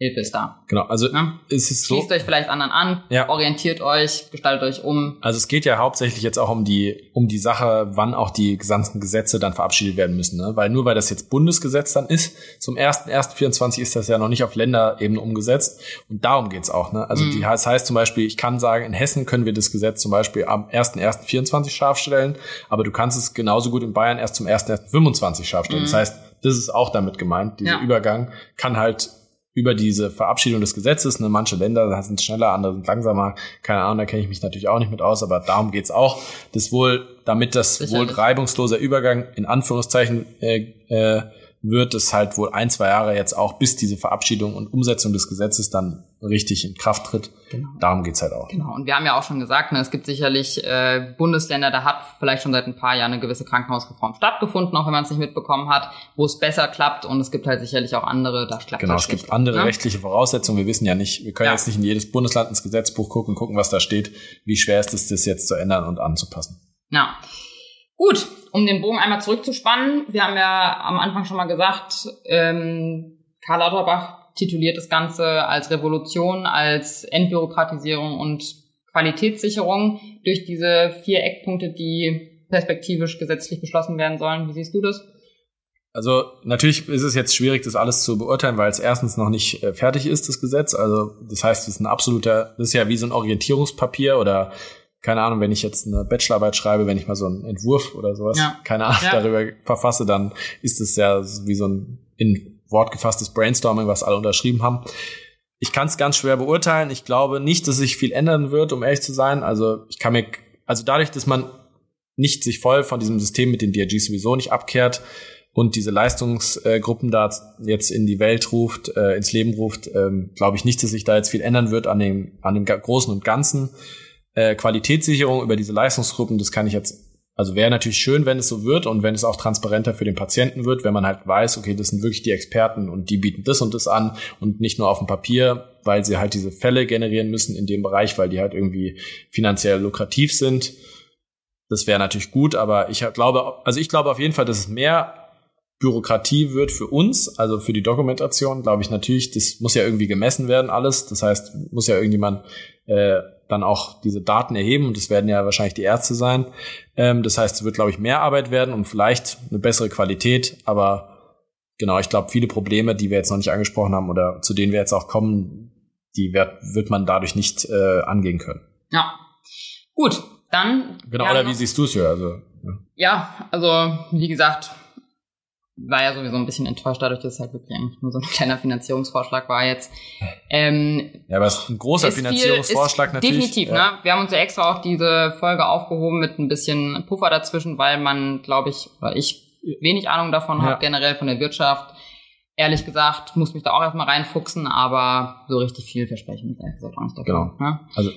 Hilfe ist da. Genau, also es ist so, Schließt euch vielleicht anderen an, Ja. orientiert euch, gestaltet euch um. Also es geht ja hauptsächlich jetzt auch um die um die Sache, wann auch die gesamten Gesetze dann verabschiedet werden müssen, ne? Weil nur weil das jetzt Bundesgesetz dann ist, zum 1.1.24 ist das ja noch nicht auf Länderebene umgesetzt und darum geht's auch, ne? Also Mhm. die, das heißt zum Beispiel, ich kann sagen, in Hessen können wir das Gesetz zum Beispiel am 1.1.24 scharf stellen, aber du kannst es genauso gut in Bayern erst zum 1.1.25 scharf stellen. Mhm. Das heißt, das ist auch damit gemeint, dieser Ja. Übergang kann halt über diese Verabschiedung des Gesetzes, ne, manche Länder sind schneller, andere sind langsamer, keine Ahnung, da kenne ich mich natürlich auch nicht mit aus, aber darum geht's auch, das wohl, damit das Sicherlich. wohl reibungsloser Übergang in Anführungszeichen äh, äh, wird es halt wohl ein, zwei Jahre jetzt auch, bis diese Verabschiedung und Umsetzung des Gesetzes dann richtig in Kraft tritt. Genau. Darum geht's halt auch. Genau. Und wir haben ja auch schon gesagt, ne, es gibt sicherlich äh, Bundesländer, da hat vielleicht schon seit ein paar Jahren eine gewisse Krankenhausreform stattgefunden, auch wenn man es nicht mitbekommen hat, wo es besser klappt. Und es gibt halt sicherlich auch andere, da klappt Genau, es es gibt andere ne? rechtliche Voraussetzungen. Wir wissen ja nicht, wir können Ja. jetzt nicht in jedes Bundesland ins Gesetzbuch gucken, gucken, was da steht. Wie schwer ist es, das jetzt zu ändern und anzupassen? Ja. Gut, um den Bogen einmal zurückzuspannen. Wir haben ja am Anfang schon mal gesagt, ähm, Karl Lauterbach tituliert das Ganze als Revolution, als Entbürokratisierung und Qualitätssicherung durch diese vier Eckpunkte, die perspektivisch gesetzlich beschlossen werden sollen. Wie siehst du das? Also natürlich ist es jetzt schwierig, das alles zu beurteilen, weil es erstens noch nicht äh, fertig ist, das Gesetz. Also das heißt, es ist ein absoluter, das ist ja wie so ein Orientierungspapier oder keine Ahnung, wenn ich jetzt eine Bachelorarbeit schreibe, wenn ich mal so einen Entwurf oder sowas, Ja. keine Ahnung, Ja. darüber verfasse, dann ist es ja wie so ein in Wort gefasstes Brainstorming, was alle unterschrieben haben. Ich kann es ganz schwer beurteilen. Ich glaube nicht, dass sich viel ändern wird, um ehrlich zu sein. Also ich kann mir, also dadurch, dass man nicht sich voll von diesem System mit den DRGs sowieso nicht abkehrt und diese Leistungsgruppen da jetzt in die Welt ruft, äh, ins Leben ruft, ähm, glaube ich nicht, dass sich da jetzt viel ändern wird an dem, an dem Großen und Ganzen. Äh, Qualitätssicherung über diese Leistungsgruppen, das kann ich jetzt, also wäre natürlich schön, wenn es so wird und wenn es auch transparenter für den Patienten wird, wenn man halt weiß, okay, das sind wirklich die Experten und die bieten das und das an und nicht nur auf dem Papier, weil sie halt diese Fälle generieren müssen in dem Bereich, weil die halt irgendwie finanziell lukrativ sind. Das wäre natürlich gut, aber ich glaube, also ich glaube auf jeden Fall, dass es mehr Bürokratie wird für uns, also für die Dokumentation, glaube ich natürlich, das muss ja irgendwie gemessen werden alles. Das heißt, muss ja irgendjemand äh, dann auch diese Daten erheben und das werden ja wahrscheinlich die Ärzte sein. Ähm, das heißt, es wird, glaube ich, mehr Arbeit werden und vielleicht eine bessere Qualität, aber genau, ich glaube, viele Probleme, die wir jetzt noch nicht angesprochen haben oder zu denen wir jetzt auch kommen, die wird, wird man dadurch nicht äh, angehen können. Ja. Gut, dann. Genau, oder wie siehst du es ja? Also, ja. Ja, also wie gesagt, war ja sowieso ein bisschen enttäuscht dadurch, dass es halt wirklich eigentlich nur so ein kleiner Finanzierungsvorschlag war jetzt. Ähm, ja, aber es ist ein großer ist viel- Finanzierungsvorschlag ist natürlich. Definitiv, ja. ne? Wir haben uns ja extra auch diese Folge aufgehoben mit ein bisschen Puffer dazwischen, weil man, glaube ich, oder ich wenig Ahnung davon Ja. habe, generell von der Wirtschaft. Ehrlich gesagt, muss mich da auch erstmal reinfuchsen, aber so richtig viel versprechen ist ehrlich gesagt auch nicht davon. Genau. Ne? Also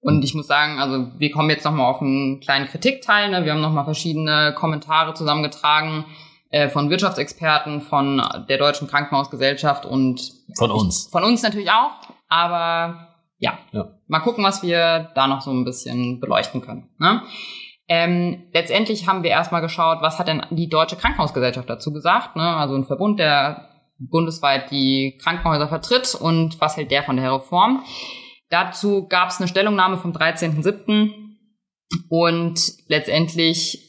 Und ich muss sagen, also wir kommen jetzt nochmal auf einen kleinen Kritikteil. Ne? Wir haben nochmal verschiedene Kommentare zusammengetragen äh, von Wirtschaftsexperten, von der Deutschen Krankenhausgesellschaft und von uns. Von uns natürlich auch. Aber ja, ja. mal gucken, was wir da noch so ein bisschen beleuchten können. Ne? Ähm, letztendlich haben wir erstmal geschaut, was hat denn die Deutsche Krankenhausgesellschaft dazu gesagt, ne? also ein Verbund, der bundesweit die Krankenhäuser vertritt und was hält der von der Reform. Dazu gab es eine Stellungnahme vom 13.07. und letztendlich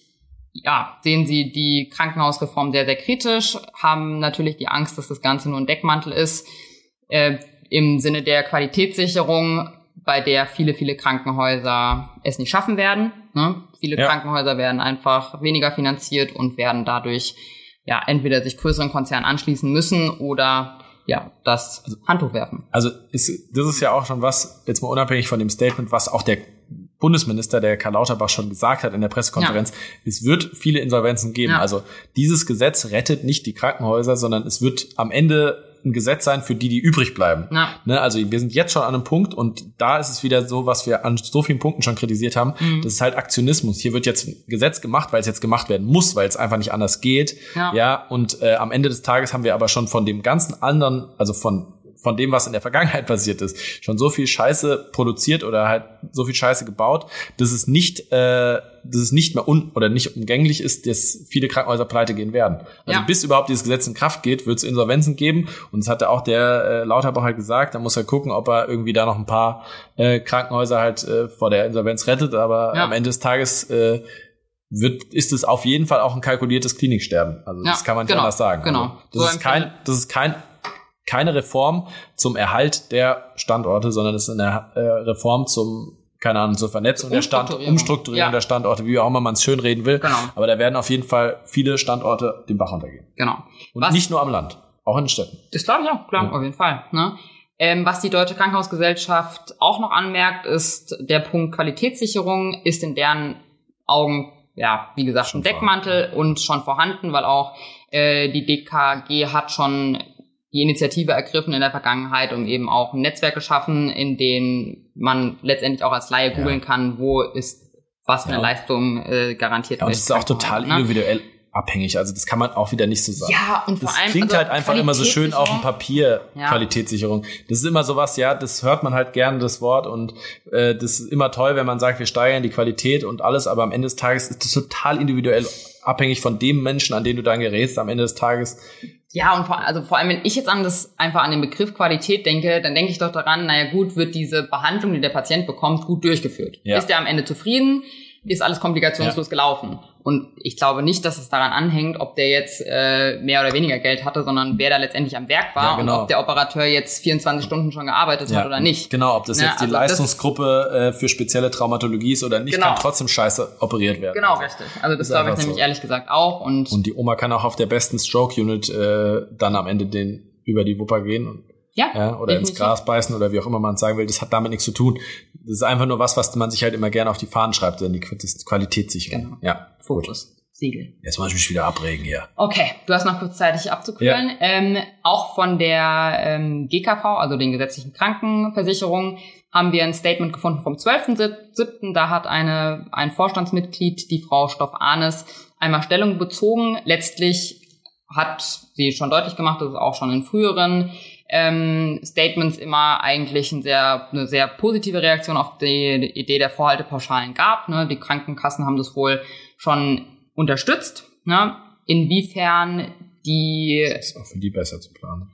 ja, sehen sie die Krankenhausreform sehr, sehr kritisch, haben natürlich die Angst, dass das Ganze nur ein Deckmantel ist, äh, im Sinne der Qualitätssicherung, bei der viele, viele Krankenhäuser es nicht schaffen werden. Ne? Viele ja. Krankenhäuser werden einfach weniger finanziert und werden dadurch ja entweder sich größeren Konzernen anschließen müssen oder ja, das Handtuch werfen. Also ist, das ist ja auch schon was, jetzt mal unabhängig von dem Statement, was auch der Bundesminister, der Karl Lauterbach schon gesagt hat in der Pressekonferenz, ja. es wird viele Insolvenzen geben. Ja. Also dieses Gesetz rettet nicht die Krankenhäuser, sondern es wird am Ende ein Gesetz sein für die, die übrig bleiben. Ja. Ne, also wir sind jetzt schon an einem Punkt und da ist es wieder so, was wir an so vielen Punkten schon kritisiert haben. Mhm. Das ist halt Aktionismus. Hier wird jetzt ein Gesetz gemacht, weil es jetzt gemacht werden muss, weil es einfach nicht anders geht. Ja. ja und äh, am Ende des Tages haben wir aber schon von dem ganzen anderen, also von von dem, was in der Vergangenheit passiert ist, schon so viel Scheiße produziert oder halt so viel Scheiße gebaut, dass es nicht, äh, dass es nicht mehr un oder nicht umgänglich ist, dass viele Krankenhäuser pleite gehen werden. Also ja. bis überhaupt dieses Gesetz in Kraft geht, wird es Insolvenzen geben. Und das hatte auch der äh, Lauterbach halt gesagt, da muss er gucken, ob er irgendwie da noch ein paar äh, Krankenhäuser halt äh, vor der Insolvenz rettet. Aber ja. am Ende des Tages äh, wird, ist es auf jeden Fall auch ein kalkuliertes Kliniksterben. Also ja, das kann man nicht genau, anders sagen. Genau. Also, das, so ist kein, das ist kein keine Reform zum Erhalt der Standorte, sondern es ist eine äh, Reform zum keine Ahnung, zur Vernetzung der Stand, Umstrukturierung ja. der Standorte, wie auch immer man es schön reden will. Genau. Aber da werden auf jeden Fall viele Standorte den Bach runtergehen. Genau. Und was, nicht nur am Land, auch in den Städten. Das glaube ich auch, klar, ja. auf jeden Fall. Ne? Ähm, was die Deutsche Krankenhausgesellschaft auch noch anmerkt, ist der Punkt Qualitätssicherung ist in deren Augen, ja, wie gesagt, schon ein Deckmantel vorhanden. und schon vorhanden, weil auch äh, die DKG hat schon die Initiative ergriffen in der Vergangenheit und eben auch ein Netzwerk geschaffen, in dem man letztendlich auch als Laie googeln ja. kann, wo ist was für eine ja. Leistung äh, garantiert ja, und das ist auch total ne? individuell abhängig. Also das kann man auch wieder nicht so sagen. Ja, und vor das allem klingt also halt einfach immer so schön auf dem Papier ja. Qualitätssicherung. Das ist immer sowas, ja, das hört man halt gerne das Wort und äh, das ist immer toll, wenn man sagt, wir steigern die Qualität und alles, aber am Ende des Tages ist das total individuell abhängig von dem Menschen, an den du dann gerätst. Am Ende des Tages ja, und vor, also vor allem, wenn ich jetzt an das einfach an den Begriff Qualität denke, dann denke ich doch daran, naja gut, wird diese Behandlung, die der Patient bekommt, gut durchgeführt. Ja. Ist er am Ende zufrieden? Ist alles komplikationslos ja. gelaufen? Und ich glaube nicht, dass es daran anhängt, ob der jetzt äh, mehr oder weniger Geld hatte, sondern wer da letztendlich am Werk war ja, genau. und ob der Operateur jetzt 24 Stunden schon gearbeitet ja, hat oder nicht. Genau, ob das jetzt ja, also die Leistungsgruppe äh, für spezielle Traumatologie ist oder nicht, genau. kann trotzdem scheiße operiert werden. Genau, also, richtig. Also das glaube ich nämlich so. ehrlich gesagt auch. Und, und die Oma kann auch auf der besten Stroke-Unit äh, dann am Ende den über die Wupper gehen und ja, ja oder definitiv. ins Gras beißen oder wie auch immer man sagen will, das hat damit nichts zu tun. Das ist einfach nur was, was man sich halt immer gerne auf die Fahnen schreibt, denn die Qualitätssicherung. Genau. Ja, Fokus. Siegel. Jetzt muss ich mich wieder abregen hier. Okay, du hast noch kurz Zeit, dich abzukühlen. Ja. Ähm, auch von der ähm, GKV, also den gesetzlichen Krankenversicherungen, haben wir ein Statement gefunden vom 12.07. Da hat eine, ein Vorstandsmitglied, die Frau Stoff-Ahnes, einmal Stellung bezogen. Letztlich hat sie schon deutlich gemacht, dass es auch schon in früheren ähm, Statements immer eigentlich ein sehr, eine sehr positive Reaktion auf die, Idee der Vorhaltepauschalen gab. Ne? Die Krankenkassen haben das wohl schon unterstützt. Ne? Inwiefern die... Das ist auch für die besser zu planen.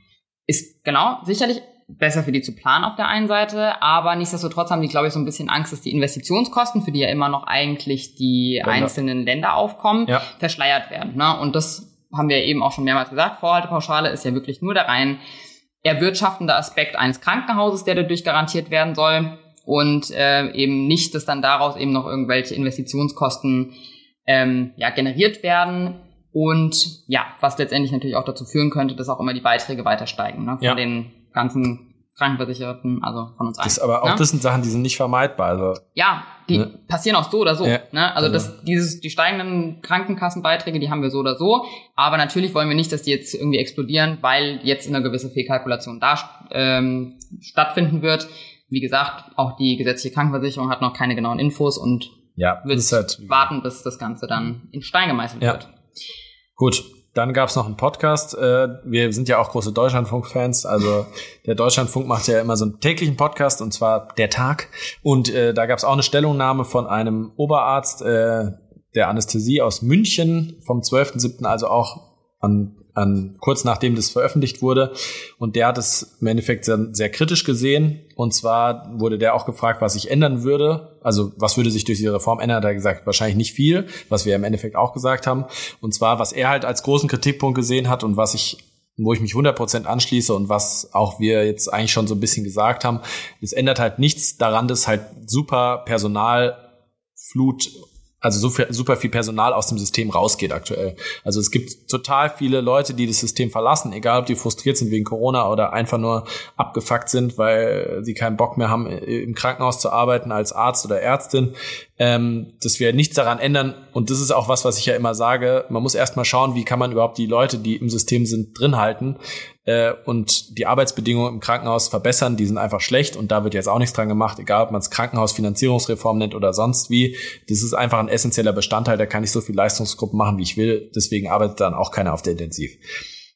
Ist genau, sicherlich besser für die zu planen auf der einen Seite, aber nichtsdestotrotz haben die, glaube ich, so ein bisschen Angst, dass die Investitionskosten, für die ja immer noch eigentlich die Länder. einzelnen Länder aufkommen, ja. verschleiert werden. Ne? Und das haben wir eben auch schon mehrmals gesagt, Vorhaltepauschale ist ja wirklich nur der rein erwirtschaftende Aspekt eines Krankenhauses, der dadurch garantiert werden soll und äh, eben nicht, dass dann daraus eben noch irgendwelche Investitionskosten ähm, ja, generiert werden und ja, was letztendlich natürlich auch dazu führen könnte, dass auch immer die Beiträge weiter steigen ne, von ja. den ganzen Krankenversicherten, also von uns allen. Das, aber auch ne? das sind Sachen, die sind nicht vermeidbar. Also, ja, die ne? passieren auch so oder so. Ja. Ne? Also, also das, dieses, die steigenden Krankenkassenbeiträge, die haben wir so oder so. Aber natürlich wollen wir nicht, dass die jetzt irgendwie explodieren, weil jetzt eine gewisse Fehlkalkulation da ähm, stattfinden wird. wie gesagt, auch die gesetzliche Krankenversicherung hat noch keine genauen Infos und ja, wird halt, warten, bis das Ganze dann in Stein gemeißelt ja. wird. Gut, dann gab's noch einen Podcast. Äh, wir sind ja auch große Deutschlandfunk-Fans. Also der Deutschlandfunk macht ja immer so einen täglichen Podcast und zwar der Tag. Und äh, da gab's auch eine Stellungnahme von einem Oberarzt äh, der Anästhesie aus München vom 12.07., also auch an an, kurz nachdem das veröffentlicht wurde. Und der hat es im Endeffekt sehr, sehr, kritisch gesehen. Und zwar wurde der auch gefragt, was sich ändern würde. Also was würde sich durch diese Reform ändern? Hat er gesagt, wahrscheinlich nicht viel, was wir im Endeffekt auch gesagt haben. Und zwar, was er halt als großen Kritikpunkt gesehen hat und was ich wo ich mich 100% anschließe und was auch wir jetzt eigentlich schon so ein bisschen gesagt haben, es ändert halt nichts daran, dass halt super Personalflut also super, viel Personal aus dem System rausgeht aktuell. Also es gibt total viele Leute, die das System verlassen, egal ob die frustriert sind wegen Corona oder einfach nur abgefuckt sind, weil sie keinen Bock mehr haben, im Krankenhaus zu arbeiten als Arzt oder Ärztin. Ähm, dass wir nichts daran ändern. Und das ist auch was, was ich ja immer sage. Man muss erst mal schauen, wie kann man überhaupt die Leute, die im System sind, drin halten äh, und die Arbeitsbedingungen im Krankenhaus verbessern. Die sind einfach schlecht und da wird jetzt auch nichts dran gemacht, egal ob man es Krankenhausfinanzierungsreform nennt oder sonst wie. Das ist einfach ein essentieller Bestandteil. Da kann ich so viel Leistungsgruppen machen, wie ich will. Deswegen arbeitet dann auch keiner auf der Intensiv.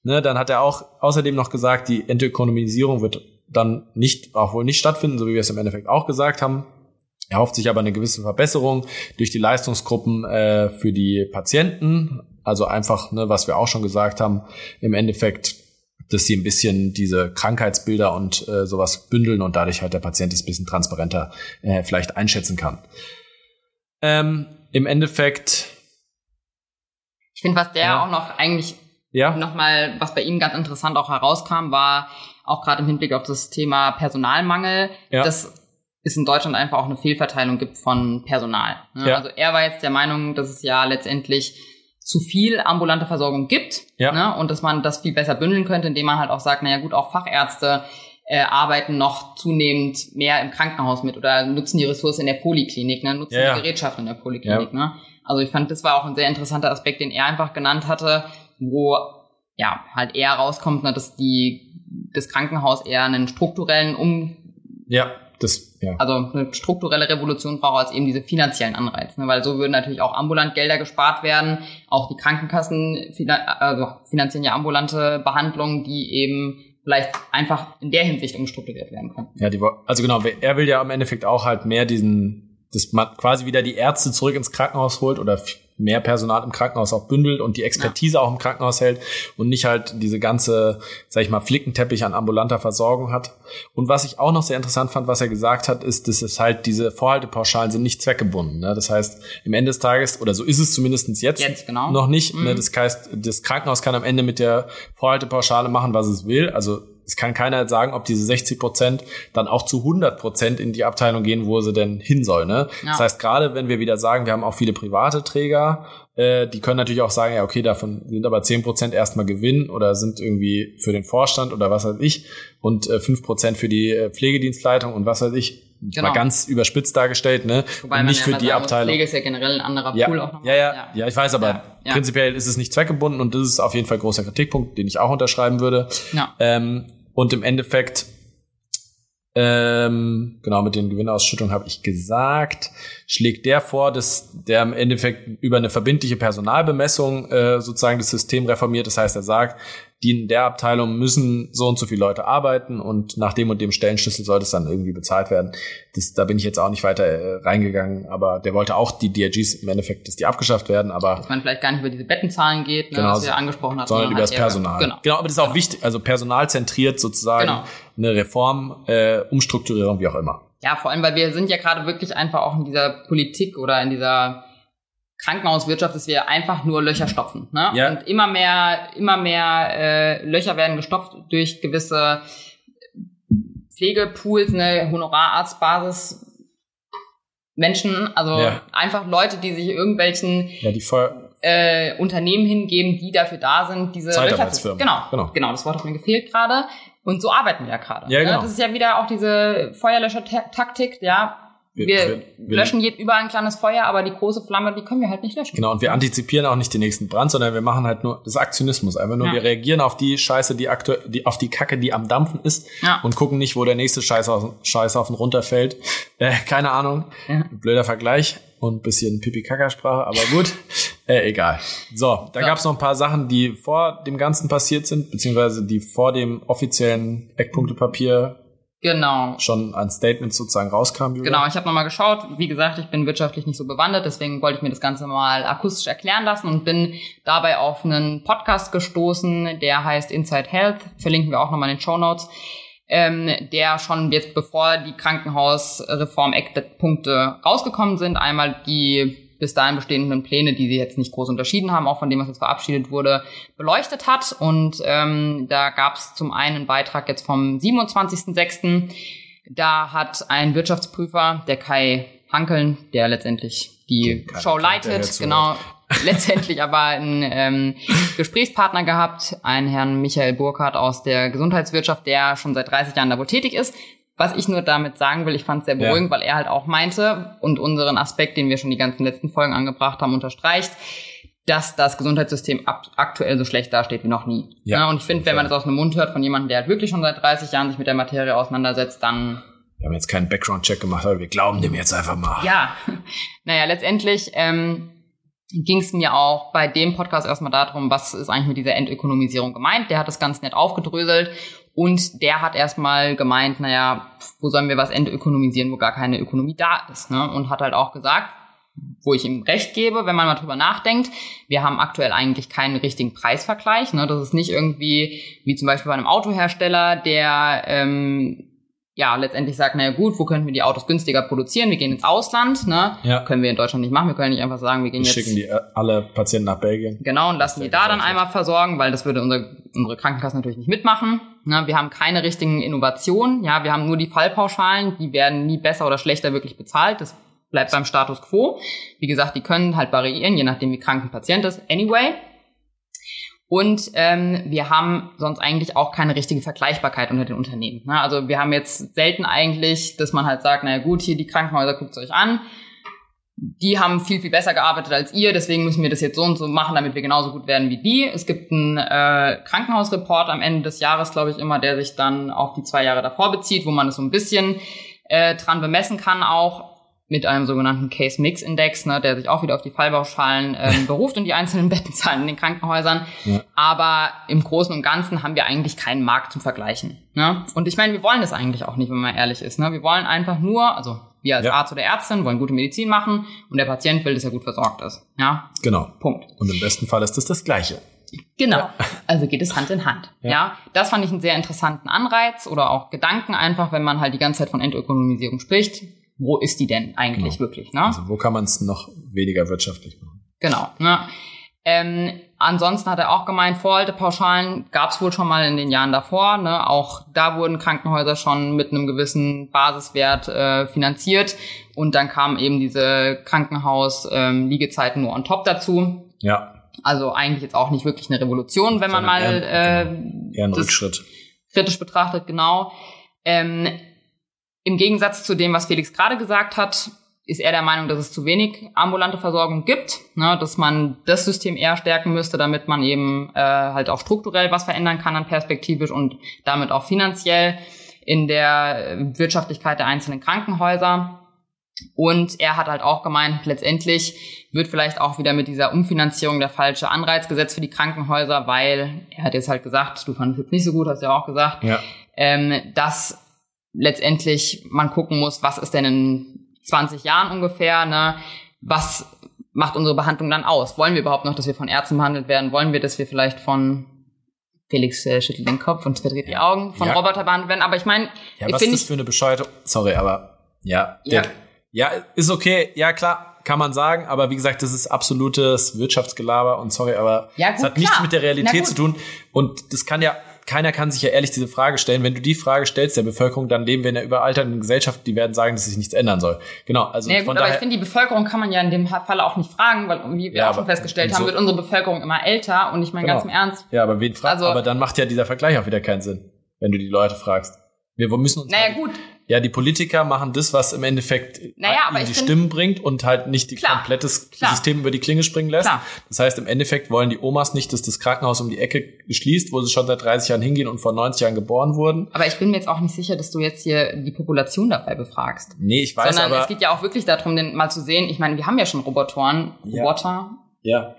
Ne, dann hat er auch außerdem noch gesagt, die Entökonomisierung wird dann nicht, auch wohl nicht stattfinden, so wie wir es im Endeffekt auch gesagt haben. Er hofft sich aber eine gewisse Verbesserung durch die Leistungsgruppen äh, für die Patienten. Also einfach, ne, was wir auch schon gesagt haben, im Endeffekt dass sie ein bisschen diese Krankheitsbilder und äh, sowas bündeln und dadurch halt der Patient es ein bisschen transparenter äh, vielleicht einschätzen kann. Ähm, Im Endeffekt. Ich finde, was der ja. auch noch eigentlich ja. nochmal, was bei ihm ganz interessant auch herauskam, war auch gerade im Hinblick auf das Thema Personalmangel, ja. dass es in Deutschland einfach auch eine Fehlverteilung gibt von Personal. Ne? Ja. Also er war jetzt der Meinung, dass es ja letztendlich zu viel ambulante Versorgung gibt ja. ne? und dass man das viel besser bündeln könnte, indem man halt auch sagt, naja gut, auch Fachärzte äh, arbeiten noch zunehmend mehr im Krankenhaus mit oder nutzen die Ressource in der Poliklinik, ne? nutzen ja, die Gerätschaften in der Poliklinik. Ne? Also ich fand, das war auch ein sehr interessanter Aspekt, den er einfach genannt hatte, wo ja halt eher rauskommt, ne, dass die das Krankenhaus eher einen strukturellen Um ja das, ja. Also eine strukturelle Revolution braucht als eben diese finanziellen Anreize, ne? weil so würden natürlich auch ambulant Gelder gespart werden, auch die Krankenkassen also finanzieren ja ambulante Behandlungen, die eben vielleicht einfach in der Hinsicht umstrukturiert werden können. Ja, die, also genau, er will ja im Endeffekt auch halt mehr diesen, dass man quasi wieder die Ärzte zurück ins Krankenhaus holt oder mehr Personal im Krankenhaus auch bündelt und die Expertise ja. auch im Krankenhaus hält und nicht halt diese ganze, sag ich mal, Flickenteppich an ambulanter Versorgung hat. Und was ich auch noch sehr interessant fand, was er gesagt hat, ist, dass es halt diese Vorhaltepauschalen sind nicht zweckgebunden. Ne? Das heißt, im Ende des Tages, oder so ist es zumindestens jetzt, jetzt genau. noch nicht, ne? mhm. ne? das heißt, das Krankenhaus kann am Ende mit der Vorhaltepauschale machen, was es will. Also es kann keiner sagen, ob diese 60 Prozent dann auch zu 100 Prozent in die Abteilung gehen, wo sie denn hin soll. Ne? Ja. Das heißt, gerade wenn wir wieder sagen, wir haben auch viele private Träger, äh, die können natürlich auch sagen, ja, okay, davon sind aber 10 Prozent erstmal Gewinn oder sind irgendwie für den Vorstand oder was weiß ich und äh, 5 Prozent für die äh, Pflegedienstleitung und was weiß ich. Genau. Mal ganz überspitzt dargestellt, ne? Wobei und nicht für die Abteilung. Pflege ist ja generell ein anderer ja. Pool auch noch. Ja, ja, ja, ja, ich weiß, aber prinzipiell ist es nicht zweckgebunden und das ist auf jeden Fall ein großer Kritikpunkt, den ich auch unterschreiben würde. Ja. Ähm, und im Endeffekt, ähm, genau mit den Gewinnausschüttungen habe ich gesagt, schlägt der vor, dass der im Endeffekt über eine verbindliche Personalbemessung äh, sozusagen das System reformiert. Das heißt, er sagt, die in der Abteilung müssen so und so viele Leute arbeiten und nach dem und dem Stellenschlüssel sollte es dann irgendwie bezahlt werden. Das, da bin ich jetzt auch nicht weiter äh, reingegangen, aber der wollte auch die DRGs im Endeffekt, dass die abgeschafft werden, aber. Dass man vielleicht gar nicht über diese Bettenzahlen geht, ne, genau, was ihr angesprochen habt. Sondern über das Personal. Genau. genau, aber das ist auch genau. wichtig, also personalzentriert sozusagen genau. eine Reform, äh, Umstrukturierung, wie auch immer. Ja, vor allem, weil wir sind ja gerade wirklich einfach auch in dieser Politik oder in dieser Krankenhauswirtschaft, dass wir einfach nur Löcher stopfen. Ne? Ja. Und immer mehr, immer mehr äh, Löcher werden gestopft durch gewisse Pflegepools, eine Honorararztbasis. Menschen, also ja. einfach Leute, die sich irgendwelchen ja, die äh, Unternehmen hingeben, die dafür da sind, diese Löcher zu. Genau, genau, genau, das Wort hat mir gefehlt gerade. Und so arbeiten wir ja gerade. Ja, ne? genau. Ne? Das ist ja wieder auch diese Feuerlöscher-Taktik, ja wir, wir, wir löschen wir, überall ein kleines Feuer, aber die große Flamme, die können wir halt nicht löschen. Genau, und wir antizipieren auch nicht den nächsten Brand, sondern wir machen halt nur das Aktionismus. Einfach nur, ja. wir reagieren auf die Scheiße, die aktuell, die, auf die Kacke, die am Dampfen ist ja. und gucken nicht, wo der nächste Scheißhaufen runterfällt. Äh, keine Ahnung. Ja. Blöder Vergleich und bisschen Pipi-Kaka-Sprache, aber gut. äh, egal. So, da ja. gab es noch ein paar Sachen, die vor dem Ganzen passiert sind, beziehungsweise die vor dem offiziellen Eckpunktepapier Genau. Schon ein Statement sozusagen rauskam. Julia. Genau, ich habe nochmal geschaut. Wie gesagt, ich bin wirtschaftlich nicht so bewandert, deswegen wollte ich mir das Ganze mal akustisch erklären lassen und bin dabei auf einen Podcast gestoßen, der heißt Inside Health. Verlinken wir auch nochmal in den Show Notes. Ähm, der schon jetzt bevor die Krankenhausreform-Eckpunkte rausgekommen sind, einmal die bis dahin bestehenden Pläne, die sie jetzt nicht groß unterschieden haben, auch von dem, was jetzt verabschiedet wurde, beleuchtet hat. Und ähm, da gab es zum einen einen Beitrag jetzt vom 27.06. Da hat ein Wirtschaftsprüfer, der Kai Hankeln, der letztendlich die Keine Show leitet, genau, letztendlich aber einen ähm, Gesprächspartner gehabt, einen Herrn Michael Burkhardt aus der Gesundheitswirtschaft, der schon seit 30 Jahren da wohl tätig ist, was ich nur damit sagen will, ich fand es sehr beruhigend, ja. weil er halt auch meinte und unseren Aspekt, den wir schon die ganzen letzten Folgen angebracht haben, unterstreicht, dass das Gesundheitssystem aktuell so schlecht dasteht wie noch nie. Ja, ja und ich finde, wenn man das aus dem Mund hört von jemandem, der halt wirklich schon seit 30 Jahren sich mit der Materie auseinandersetzt, dann wir haben jetzt keinen Background-Check gemacht, aber wir glauben dem jetzt einfach mal. Ja, naja, letztendlich ähm, ging es mir auch bei dem Podcast erstmal darum, was ist eigentlich mit dieser Entökonomisierung gemeint. Der hat das ganz nett aufgedröselt und der hat erstmal gemeint, naja, wo sollen wir was entökonomisieren, wo gar keine Ökonomie da ist. Ne? Und hat halt auch gesagt, wo ich ihm recht gebe, wenn man mal drüber nachdenkt, wir haben aktuell eigentlich keinen richtigen Preisvergleich. Ne? Das ist nicht irgendwie wie zum Beispiel bei einem Autohersteller, der ähm, ja, letztendlich sagt, naja gut, wo könnten wir die Autos günstiger produzieren? Wir gehen ins Ausland, ne? Ja. Können wir in Deutschland nicht machen. Wir können nicht einfach sagen, wir gehen wir jetzt. schicken die äh, alle Patienten nach Belgien. Genau, und lassen die da dann einmal versorgen, weil das würde unsere, unsere Krankenkasse natürlich nicht mitmachen. Ne? Wir haben keine richtigen Innovationen. Ja, wir haben nur die Fallpauschalen, die werden nie besser oder schlechter wirklich bezahlt. Das bleibt beim Status quo. Wie gesagt, die können halt variieren, je nachdem wie krank ein Patient ist. Anyway. Und ähm, wir haben sonst eigentlich auch keine richtige Vergleichbarkeit unter den Unternehmen. Ne? Also wir haben jetzt selten eigentlich, dass man halt sagt, naja gut, hier die Krankenhäuser guckt es euch an. Die haben viel, viel besser gearbeitet als ihr, deswegen müssen wir das jetzt so und so machen, damit wir genauso gut werden wie die. Es gibt einen äh, Krankenhausreport am Ende des Jahres, glaube ich, immer, der sich dann auf die zwei Jahre davor bezieht, wo man es so ein bisschen äh, dran bemessen kann auch mit einem sogenannten Case-Mix-Index, ne, der sich auch wieder auf die Fallbauschalen ähm, beruft und die einzelnen Bettenzahlen in den Krankenhäusern. Ja. Aber im Großen und Ganzen haben wir eigentlich keinen Markt zum Vergleichen. Ne? Und ich meine, wir wollen das eigentlich auch nicht, wenn man ehrlich ist. Ne? Wir wollen einfach nur, also wir als ja. Arzt oder Ärztin wollen gute Medizin machen und der Patient will, dass er gut versorgt ist. Ja? Genau. Punkt. Und im besten Fall ist das das Gleiche. Genau. Ja. Also geht es Hand in Hand. Ja. ja. Das fand ich einen sehr interessanten Anreiz oder auch Gedanken einfach, wenn man halt die ganze Zeit von Entökonomisierung spricht wo ist die denn eigentlich genau. wirklich? Ne? Also wo kann man es noch weniger wirtschaftlich machen? Genau. Ne? Ähm, ansonsten hat er auch gemeint, Vorhaltepauschalen gab es wohl schon mal in den Jahren davor. Ne? Auch da wurden Krankenhäuser schon mit einem gewissen Basiswert äh, finanziert. Und dann kamen eben diese Krankenhaus-Liegezeiten ähm, nur on top dazu. Ja. Also eigentlich jetzt auch nicht wirklich eine Revolution, wenn man mal eher, äh, eher ein Rückschritt kritisch betrachtet, genau. Ähm, im Gegensatz zu dem, was Felix gerade gesagt hat, ist er der Meinung, dass es zu wenig ambulante Versorgung gibt, ne, dass man das System eher stärken müsste, damit man eben äh, halt auch strukturell was verändern kann, dann perspektivisch und damit auch finanziell in der Wirtschaftlichkeit der einzelnen Krankenhäuser. Und er hat halt auch gemeint, letztendlich wird vielleicht auch wieder mit dieser Umfinanzierung der falsche Anreiz gesetzt für die Krankenhäuser, weil er hat jetzt halt gesagt, du fandest es jetzt nicht so gut, hast du ja auch gesagt, ja. ähm, dass letztendlich man gucken muss, was ist denn in 20 Jahren ungefähr, ne? Was macht unsere Behandlung dann aus? Wollen wir überhaupt noch, dass wir von Ärzten behandelt werden? Wollen wir, dass wir vielleicht von Felix äh, schüttelt den Kopf und verdreht die Augen, von ja. Roboter behandelt werden? Aber ich meine, ja, was ist das für eine Bescheuerte? Sorry, aber ja, ja. Der, ja, ist okay, ja klar, kann man sagen, aber wie gesagt, das ist absolutes Wirtschaftsgelaber und sorry, aber es ja, hat klar. nichts mit der Realität zu tun und das kann ja keiner kann sich ja ehrlich diese Frage stellen. Wenn du die Frage stellst der Bevölkerung, dann leben wir in einer überalternden Gesellschaft, die werden sagen, dass sich nichts ändern soll. Genau, also von gut, daher. Aber ich finde, die Bevölkerung kann man ja in dem Fall auch nicht fragen, weil wie wir ja, auch schon festgestellt so haben, wird unsere Bevölkerung immer älter und ich meine genau. ganz im Ernst. Ja, aber wen fragt? Also, aber dann macht ja dieser Vergleich auch wieder keinen Sinn, wenn du die Leute fragst. Wir müssen uns naja, halt gut. Ja, die Politiker machen das, was im Endeffekt Naja, aber ihnen die Stimmen bringt und halt nicht die Klar, komplettes klar. System über die Klinge springen lässt. Klar. Das heißt, im Endeffekt wollen die Omas nicht, dass das Krankenhaus um die Ecke schließt, wo sie schon seit 30 Jahren hingehen und vor 90 Jahren geboren wurden. Aber ich bin mir jetzt auch nicht sicher, dass du jetzt hier die Population dabei befragst. Nee, ich weiß Sondern aber. es geht ja auch wirklich darum, den mal zu sehen. Ich meine, wir haben ja schon Robotoren. Roboter. ja. Ja,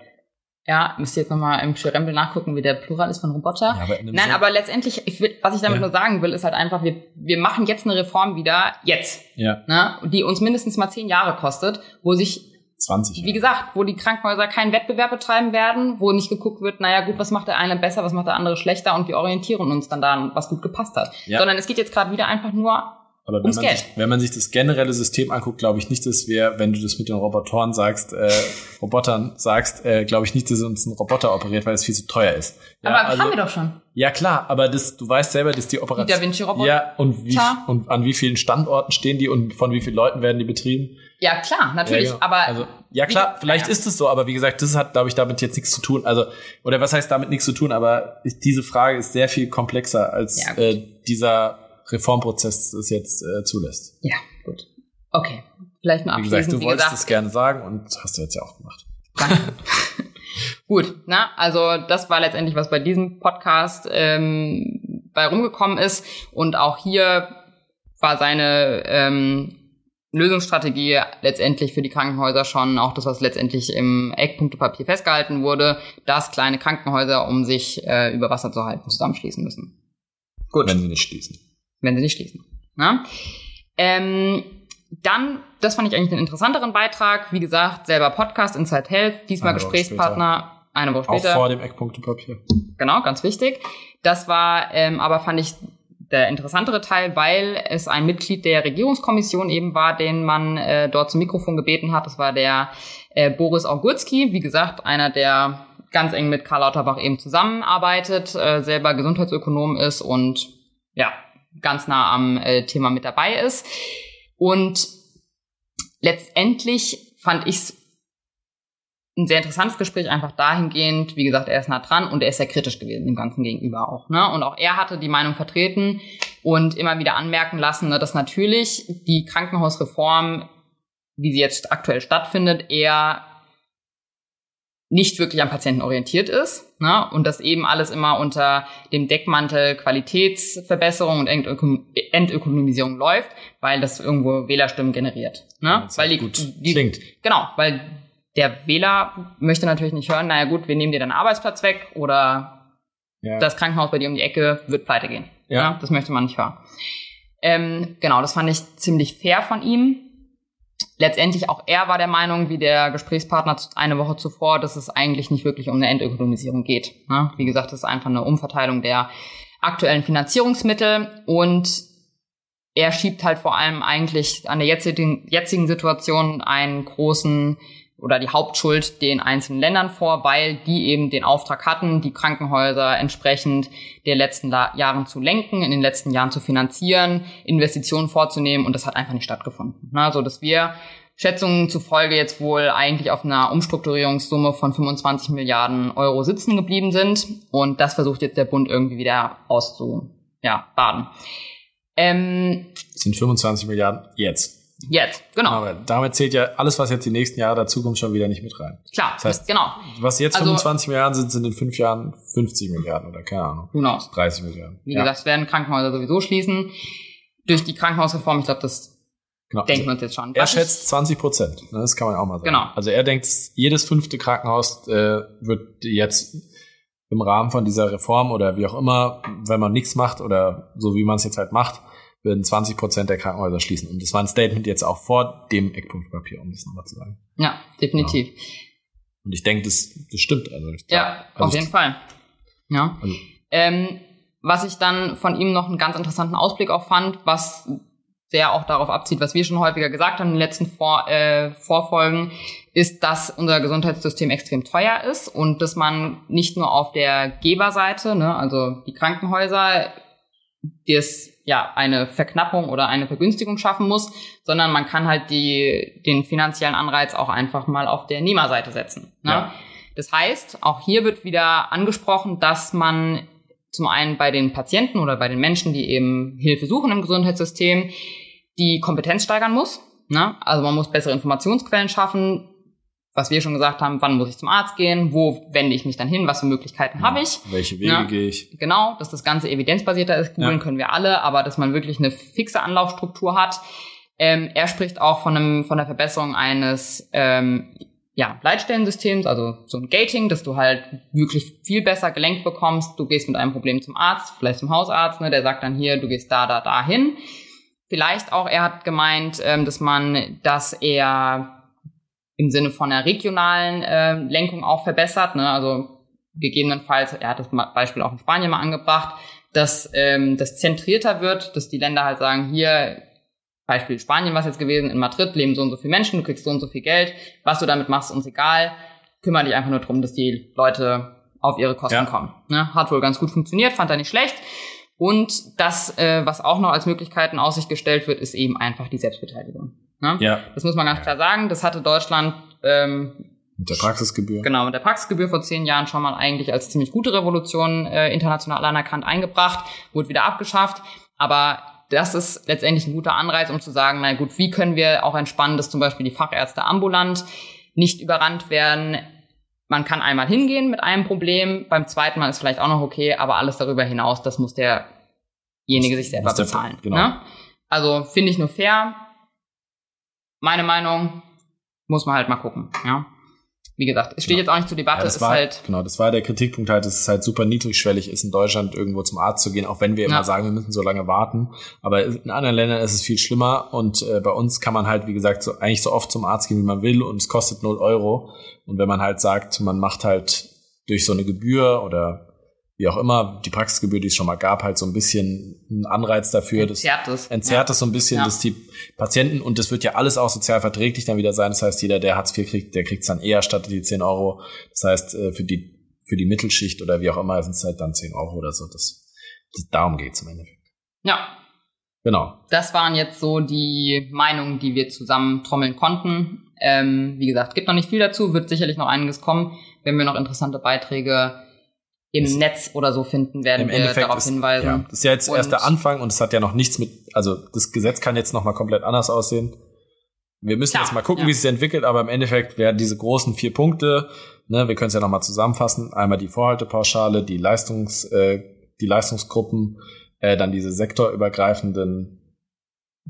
müsst ihr jetzt nochmal im Schirembel nachgucken, wie der Plural ist von Roboter. Ja, aber Nein, Sinn- aber letztendlich, ich will, was ich damit Ja. nur sagen will, ist halt einfach, wir, wir machen jetzt eine Reform wieder, jetzt, Ja, ne, die uns mindestens mal zehn Jahre kostet, wo sich 20. wie gesagt, wo die Krankenhäuser keinen Wettbewerb betreiben werden, wo nicht geguckt wird, naja gut, was macht der eine besser, was macht der andere schlechter und wir orientieren uns dann da, was gut gepasst hat. Ja. Sondern es geht jetzt gerade wieder einfach nur, Aber wenn man, sich, wenn man sich das generelle System anguckt, glaube ich nicht, dass wir, wenn du das mit den Robotoren sagst, äh, Robotern sagst, äh, glaube ich nicht, dass uns ein Roboter operiert, weil es viel zu teuer ist. Ja, aber also- haben wir doch schon. Ja klar, aber das, du weißt selber, dass die Die Operation. Da Vinci-Roboter. Ja, und, wie, und an wie vielen Standorten stehen die und von wie vielen Leuten werden die betrieben? Ja, klar, natürlich, ja, genau. aber also, ja klar, wie- vielleicht ja. ist es so, aber wie gesagt, das hat, glaube ich, damit jetzt nichts zu tun. Also, oder was heißt damit nichts zu tun? Aber diese Frage ist sehr viel komplexer, als äh, dieser Reformprozess es jetzt äh, zulässt. ja, gut. Okay, vielleicht Wie abschließend, gesagt, du wie wolltest gesagt, es gerne sagen und hast du jetzt ja auch gemacht. Gut, na, also das war letztendlich, was bei diesem Podcast ähm, bei rumgekommen ist. Und auch hier war seine ähm, Lösungsstrategie letztendlich für die Krankenhäuser schon auch das, was letztendlich im Eckpunktepapier festgehalten wurde, dass kleine Krankenhäuser, um sich äh, über Wasser zu halten, zusammenschließen müssen. Gut Wenn sie nicht schließen. Wenn sie nicht schließen. Na? Ähm, dann, das fand ich eigentlich einen interessanteren Beitrag. Wie gesagt, selber Podcast Inside Health, diesmal Eine Woche Gesprächspartner, eine Woche Auch später. vor dem Eckpunktepapier. Genau, ganz wichtig. Das war ähm, aber, fand ich, der interessantere Teil, weil es ein Mitglied der Regierungskommission eben war, den man äh, dort zum Mikrofon gebeten hat. Das war der äh, Boris Augurski, wie gesagt, einer, der ganz eng mit Karl Lauterbach eben zusammenarbeitet, äh, selber Gesundheitsökonom ist und ja, ganz nah am äh, Thema mit dabei ist. Und letztendlich fand ich es ein sehr interessantes Gespräch, einfach dahingehend, wie gesagt, er ist nah dran und er ist sehr kritisch gewesen dem Ganzen gegenüber auch. Ne? Und auch er hatte die Meinung vertreten und immer wieder anmerken lassen, ne, dass natürlich die Krankenhausreform, wie sie jetzt aktuell stattfindet, eher nicht wirklich am Patienten orientiert ist ne? und das eben alles immer unter dem Deckmantel Qualitätsverbesserung und Entöko Entökonomisierung läuft, weil das irgendwo Wählerstimmen generiert. Ne? Das weil die, gut die, klingt. Genau, weil der Wähler möchte natürlich nicht hören, naja gut, wir nehmen dir deinen Arbeitsplatz weg oder Ja. das Krankenhaus bei dir um die Ecke wird pleite gehen. Ja. das möchte man nicht hören. Ähm, genau, das fand ich ziemlich fair von ihm. Letztendlich auch er war der Meinung, wie der Gesprächspartner eine Woche zuvor, dass es eigentlich nicht wirklich um eine Entökonomisierung geht. Ne? Wie gesagt, das ist einfach eine Umverteilung der aktuellen Finanzierungsmittel und er schiebt halt vor allem eigentlich an der jetzigen, jetzigen Situation einen großen oder die Hauptschuld den einzelnen Ländern vor, weil die eben den Auftrag hatten, die Krankenhäuser entsprechend der letzten La Jahren zu lenken, in den letzten Jahren zu finanzieren, Investitionen vorzunehmen und das hat einfach nicht stattgefunden. Na, so dass wir Schätzungen zufolge jetzt wohl eigentlich auf einer Umstrukturierungssumme von 25 Milliarden Euro sitzen geblieben sind und das versucht jetzt der Bund irgendwie wieder auszu, ja, baden. Ähm, sind 25 Milliarden jetzt. Jetzt, genau. Aber damit zählt ja alles, was jetzt die nächsten Jahre dazukommt, schon wieder nicht mit rein. Klar, Das heißt, genau. Was jetzt Also- 25 Milliarden sind, sind in fünf Jahren 50 Milliarden oder keine Ahnung. Knows? 30 Milliarden. Wie gesagt, es werden Krankenhäuser sowieso schließen. Durch die Krankenhausreform, ich glaube, das genau. denken wir uns jetzt schon. Er Was schätzt 20 Prozent. Ne, Das kann man auch mal sagen. Genau. Also er denkt, jedes fünfte Krankenhaus äh, wird jetzt im Rahmen von dieser Reform oder wie auch immer, wenn man nichts macht oder so wie man es jetzt halt macht, würden 20 Prozent der Krankenhäuser schließen. Und das war ein Statement jetzt auch vor dem Eckpunktpapier, um das nochmal zu sagen. Ja, definitiv. Und ich denke, das, das stimmt. Also ich Ja, also auf ich- jeden Fall. Ja. Also, Ähm, was ich dann von ihm noch einen ganz interessanten Ausblick auch fand, was sehr auch darauf abzieht, was wir schon häufiger gesagt haben in den letzten Vor äh, Vorfolgen, ist, dass unser Gesundheitssystem extrem teuer ist und dass man nicht nur auf der Geberseite, ne, also die Krankenhäuser, das ja eine Verknappung oder eine Vergünstigung schaffen muss, sondern man kann halt die, den finanziellen Anreiz auch einfach mal auf der Nehmerseite setzen. Ne? Ja. Das heißt, auch hier wird wieder angesprochen, dass man zum einen bei den Patienten oder bei den Menschen, die eben Hilfe suchen im Gesundheitssystem, die Kompetenz steigern muss. Ne? Also man muss bessere Informationsquellen schaffen, was wir schon gesagt haben, wann muss ich zum Arzt gehen, wo wende ich mich dann hin, was für Möglichkeiten ja, habe ich. Welche Wege ja, gehe ich? Genau, dass das Ganze evidenzbasierter ist, googeln ja. können wir alle, aber dass man wirklich eine fixe Anlaufstruktur hat. Ähm, er spricht auch von, einem, von der Verbesserung eines ähm, ja, Leitstellensystems, also so ein Gating, dass du halt wirklich viel besser gelenkt bekommst. Du gehst mit einem Problem zum Arzt, vielleicht zum Hausarzt, ne, der sagt dann hier, du gehst da, da, da hin. Vielleicht auch, er hat gemeint, ähm, dass man das eher im Sinne von einer regionalen äh, Lenkung auch verbessert. Ne? Also gegebenenfalls, er hat das Beispiel auch in Spanien mal angebracht, dass ähm, das zentrierter wird, dass die Länder halt sagen, hier Beispiel Spanien was jetzt gewesen, in Madrid leben so und so viele Menschen, du kriegst so und so viel Geld, was du damit machst, ist uns egal. Kümmere dich einfach nur darum, dass die Leute auf ihre Kosten ja. kommen. Ne? Hat wohl ganz gut funktioniert, fand er nicht schlecht. Und das, äh, was auch noch als Möglichkeit in Aussicht gestellt wird, ist eben einfach die Selbstbeteiligung. Ne? Ja. Das muss man ganz klar sagen. Das hatte Deutschland ähm, mit der Praxisgebühr. Genau, mit der Praxisgebühr vor zehn Jahren schon mal eigentlich als ziemlich gute Revolution äh, international anerkannt eingebracht, wurde wieder abgeschafft. Aber das ist letztendlich ein guter Anreiz, um zu sagen, na gut, wie können wir auch entspannen, dass zum Beispiel die Fachärzte ambulant nicht überrannt werden. Man kann einmal hingehen mit einem Problem, beim zweiten Mal ist vielleicht auch noch okay, aber alles darüber hinaus, das muss derjenige sich selber bezahlen. Genau. Ne? Also finde ich nur fair. Meine Meinung muss man halt mal gucken. Ja wie gesagt, es steht genau. jetzt auch nicht zur Debatte. Ja, das war, halt genau, das war der Kritikpunkt halt, dass es halt super niedrigschwellig ist, in Deutschland irgendwo zum Arzt zu gehen, auch wenn wir ja. immer sagen, wir müssen so lange warten. Aber in anderen Ländern ist es viel schlimmer und äh, bei uns kann man halt, wie gesagt, so, eigentlich so oft zum Arzt gehen, wie man will und es kostet 0 Euro. Und wenn man halt sagt, man macht halt durch so eine Gebühr oder wie auch immer, die Praxisgebühr, die es schon mal gab, halt so ein bisschen ein Anreiz dafür. Entzerrt das entzerrt ja. es so ein bisschen, ja. dass die Patienten, und das wird ja alles auch sozial verträglich dann wieder sein. Das heißt, jeder, der Hartz IV kriegt, der kriegt es dann eher statt die 10 Euro. Das heißt, äh, für die, für die Mittelschicht oder wie auch immer sind es halt dann 10 Euro oder so. Das, das darum geht's im Endeffekt. Ja. Genau. Das waren jetzt so die Meinungen, die wir zusammen trommeln konnten. Ähm, wie gesagt, gibt noch nicht viel dazu, wird sicherlich noch einiges kommen, wenn wir noch interessante Beiträge im das Netz oder so finden, werden wir Endeffekt darauf ist, hinweisen. Ja, das ist ja jetzt und erst der Anfang und es hat ja noch nichts mit, also das Gesetz kann jetzt noch mal komplett anders aussehen. Wir müssen ja, jetzt mal gucken, ja. wie es sich entwickelt, aber im Endeffekt werden diese großen vier Punkte, ne, wir können es ja noch mal zusammenfassen, einmal die Vorhaltepauschale, die Leistungs, äh, die Leistungsgruppen, äh, dann diese sektorübergreifenden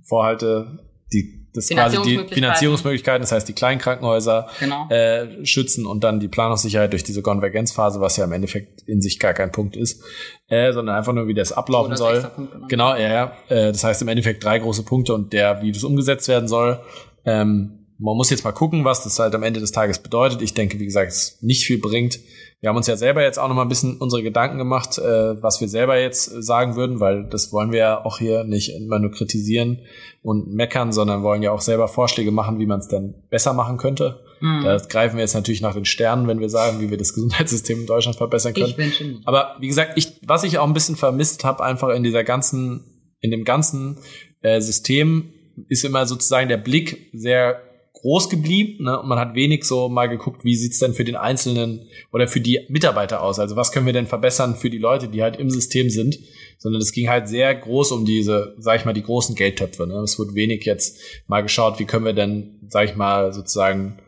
Vorhalte, die das quasi die Finanzierungsmöglichkeiten, das heißt die kleinen Krankenhäuser genau. äh, schützen und dann die Planungssicherheit durch diese Konvergenzphase, was ja im Endeffekt in sich gar kein Punkt ist, äh, sondern einfach nur, wie das ablaufen so, soll. Genau, genau ja, ja. Äh, das heißt im Endeffekt drei große Punkte und der, wie das umgesetzt werden soll. Ähm, man muss jetzt mal gucken, was das halt am Ende des Tages bedeutet. Ich denke, wie gesagt, es nicht viel bringt. Wir haben uns ja selber jetzt auch noch mal ein bisschen unsere Gedanken gemacht, äh, was wir selber jetzt sagen würden, weil das wollen wir ja auch hier nicht immer nur kritisieren und meckern, sondern wollen ja auch selber Vorschläge machen, wie man es dann besser machen könnte. Mhm. Da greifen wir jetzt natürlich nach den Sternen, wenn wir sagen, wie wir das Gesundheitssystem in Deutschland verbessern können. Ich Aber wie gesagt, ich, was ich auch ein bisschen vermisst habe, einfach in dieser ganzen, in dem ganzen äh, System, ist immer sozusagen der Blick sehr groß geblieben. Ne? Und man hat wenig so mal geguckt, wie sieht's denn für den Einzelnen oder für die Mitarbeiter aus? Also was können wir denn verbessern für die Leute, die halt im System sind? Sondern es ging halt sehr groß um diese, sag ich mal, die großen Geldtöpfe. Ne? Es wurde wenig jetzt mal geschaut, wie können wir denn, sag ich mal, sozusagen